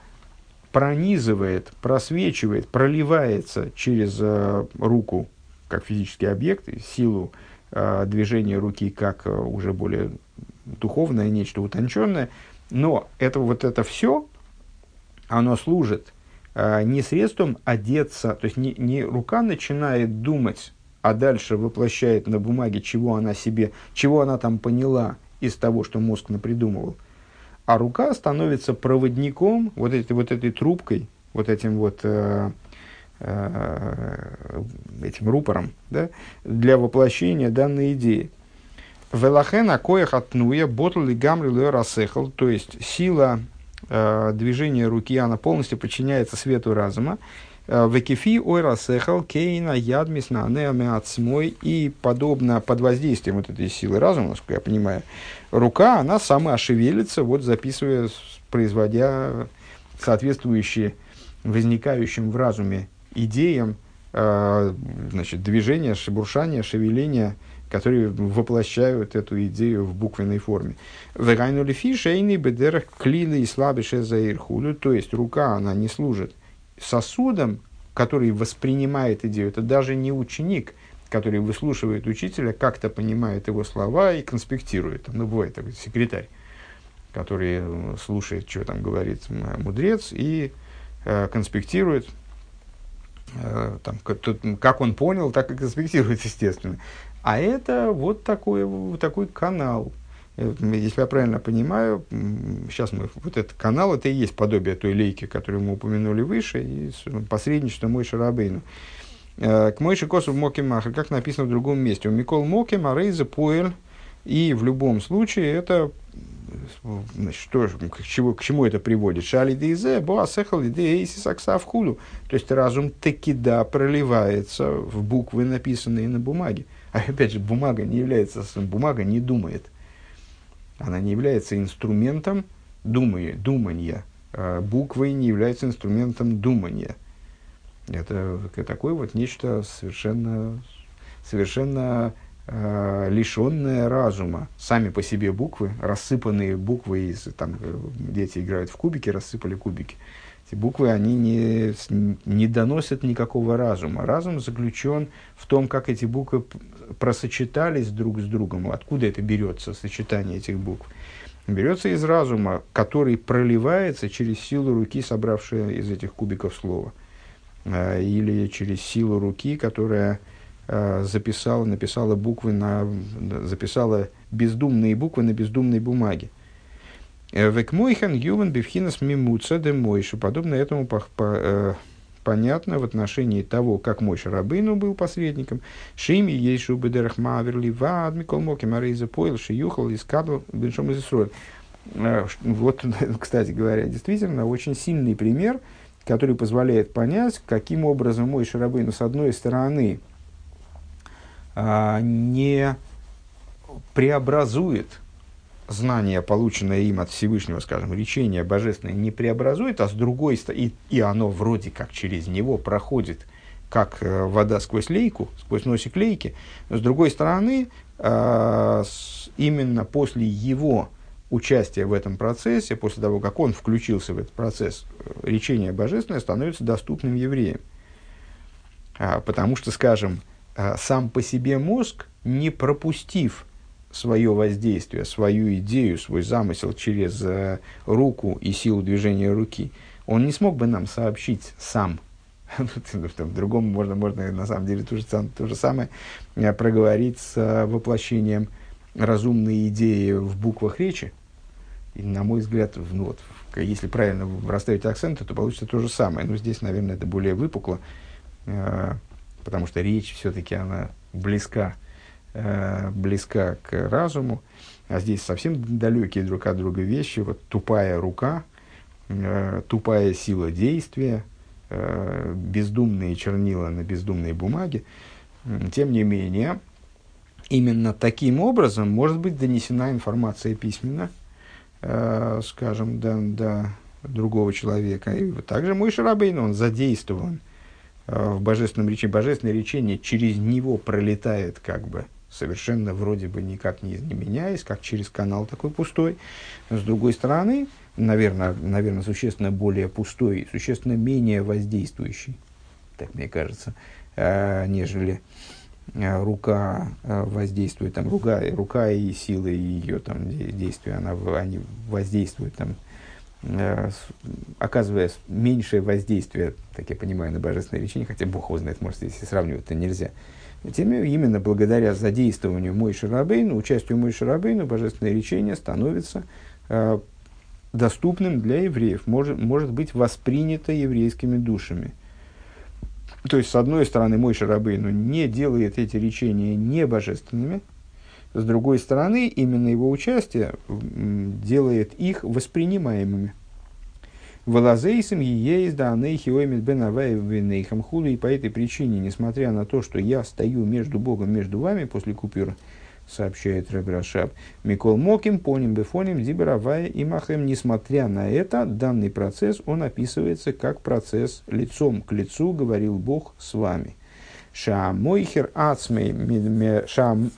пронизывает, просвечивает, проливается через э, руку, как физический объект, силу э, движение руки как э, уже более духовное, нечто утонченное. Но это, вот это все, оно служит э, не средством одеться, то есть не, не рука начинает думать, а дальше воплощает на бумаге, чего она себе, чего она там поняла из того, что мозг напридумывал. А рука становится проводником, вот, этой, вот этой трубкой, вот этим вот этим рупором да, для воплощения данной идеи. Велахена коях отнуя ботл и гамри рассехал, то есть сила э, движения руки, она полностью подчиняется свету разума. Э, Векифи ой рассехал кейна ядмис на неамеацмой и подобно под воздействием вот этой силы разума, насколько я понимаю, рука, она сама шевелится, вот записывая, производя соответствующие возникающим в разуме идеям э, значит, движения, шебуршания, шевеления, которые воплощают эту идею в буквенной форме. Вегайнули фишейный бедерах клилы и слабише заирхулю, то есть рука, она не служит сосудом, который воспринимает идею. Это даже не ученик, который выслушивает учителя, как-то понимает его слова и конспектирует. Ну, бывает такой секретарь, который слушает, что там говорит мудрец, и э, конспектирует, Э, там, как он понял, так и конспектирует, естественно. А это вот такой, вот такой канал. Э, если я правильно понимаю, сейчас мы, вот этот канал, это и есть подобие той лейки, которую мы упомянули выше, и посредничество Мойши Рабейну. Э, к Мойши Косу Моки Махер, как написано в другом месте. У Микол Моки Марейза Пуэль, и в любом случае это значит, что, к, чему, к чему это приводит? Шали дейзе, боасехал дейси сакса. То есть разум таки да проливается в буквы, написанные на бумаге. А опять же, бумага не является, бумага не думает. Она не является инструментом думания, думания. А буквы не являются инструментом думания. Это такое вот нечто совершенно, совершенно э, лишенное разума. Сами по себе буквы, рассыпанные буквы, из, там, э, дети играют в кубики, рассыпали кубики. Эти буквы, они не, не доносят никакого разума. Разум заключен в том, как эти буквы просочетались друг с другом. Откуда это берется, сочетание этих букв? Берется из разума, который проливается через силу руки, собравшая из этих кубиков слова. Э, или через силу руки, которая записала, написала буквы на, записала бездумные буквы на бездумной бумаге. Э, Векмойхан ювен бифхинас мимуца де мойша. Подобно этому по, по, э, понятно в отношении того, как Мойша Рабыну был посредником. Шими есть шубы дерахмаверли вад микол моки марейза поил шиюхал искадл беншом из э, Вот, кстати говоря, действительно очень сильный пример, который позволяет понять, каким образом мой Шарабейну с одной стороны не преобразует знание, полученное им от Всевышнего, скажем, речение божественное, не преобразует, а с другой стороны, и, оно вроде как через него проходит, как э, вода сквозь лейку, сквозь носик лейки, но с другой стороны, с, именно после его участия в этом процессе, после того, как он включился в этот процесс, э, речение божественное становится доступным евреям. А, потому что, скажем, а, сам по себе мозг, не пропустив свое воздействие, свою идею, свой замысел через э, руку и силу движения руки, он не смог бы нам сообщить сам. В другом можно, можно на самом деле то же, то же самое э, проговорить с э, воплощением разумной идеи в буквах речи. И, на мой взгляд, ну, вот, если правильно расставить акценты, то получится то же самое. Но здесь, наверное, это более выпукло потому что речь все-таки она близка, э, близка к разуму, а здесь совсем далекие друг от друга вещи. Вот тупая рука, э, тупая сила действия, э, бездумные чернила на бездумной бумаге. Тем не менее, именно таким образом может быть донесена информация письменно, э, скажем, до, до другого человека. И также мой Шарабейн, он задействован в божественном речении, божественное речение через него пролетает как бы совершенно вроде бы никак не, не меняясь, как через канал такой пустой. С другой стороны, наверное, наверное, существенно более пустой, существенно менее воздействующий, так мне кажется, э, нежели э, рука э, воздействует, там, рука, рука и силы ее там, действия, она, они воздействуют там, Э, оказывая меньшее воздействие, так я понимаю, на божественное речение, хотя Бог его знает, может, если сравнивать, то нельзя. Тем именно благодаря задействованию Мой Шарабейну, участию Мой Шарабейну, божественное речение становится э, доступным для евреев, может, может быть воспринято еврейскими душами. То есть, с одной стороны, Мой Шарабейну не делает эти речения не божественными, с другой стороны, именно его участие делает их воспринимаемыми. Валазейсом есть да анейхиомит бен аваевенейхам хули. И по этой причине, несмотря на то, что я стою между Богом, между вами после купюр, сообщает Рэб Рашаб, Микол Моким, поним бефоним, диберавая и махем. Несмотря на это, данный процесс, он описывается как процесс лицом к лицу, говорил Бог с вами. Шаамойхер ацмей, шаам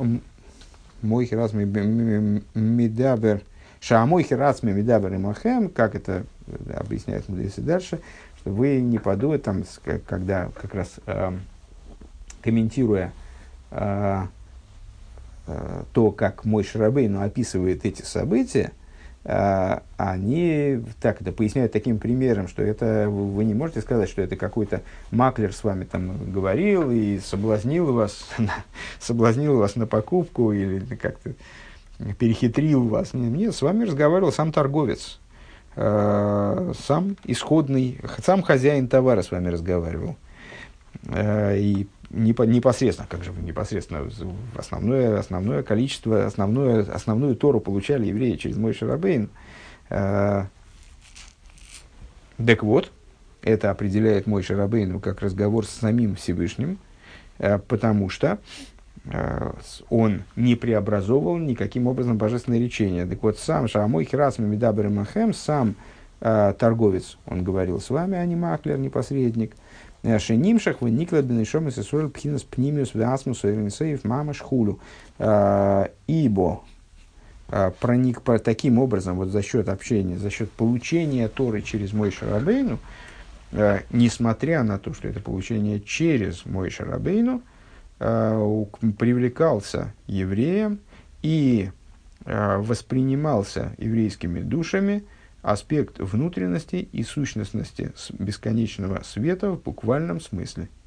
мой хирас медабер, шаамой хирас медабер и махем, как это объясняет мудрецы дальше, что вы не подумайте, там, когда как раз э, комментируя э, э, то, как мой Шарабейну описывает эти события, они так это поясняют таким примером, что это вы не можете сказать, что это какой-то маклер с вами там говорил и соблазнил вас, соблазнил вас на покупку или как-то перехитрил вас. Нет, нет, с вами разговаривал сам торговец, а, сам исходный, сам хозяин товара с вами разговаривал. А, и непосредственно, как же непосредственно, основное, основное количество, основное, основную Тору получали евреи через мой Шарабейн. Э, так вот, это определяет мой Шарабейну как разговор с самим Всевышним, э, потому что э, он не преобразовывал никаким образом божественное речение. Так вот, сам Шамой Хирасми Медабер Махем, сам торговец, он говорил с вами, а не маклер, не посредник – Шенимшах выникла бенешом и сесуэль пхинус пнимиус васмус ойренсеев мама шхулю. А, ибо а, проник по, таким образом, вот за счет общения, за счет получения Торы через мой Шарабейну, а, несмотря на то, что это получение через мой Шарабейну, привлекался евреем и воспринимался еврейскими душами – аспект внутренности и сущностности бесконечного света в буквальном смысле –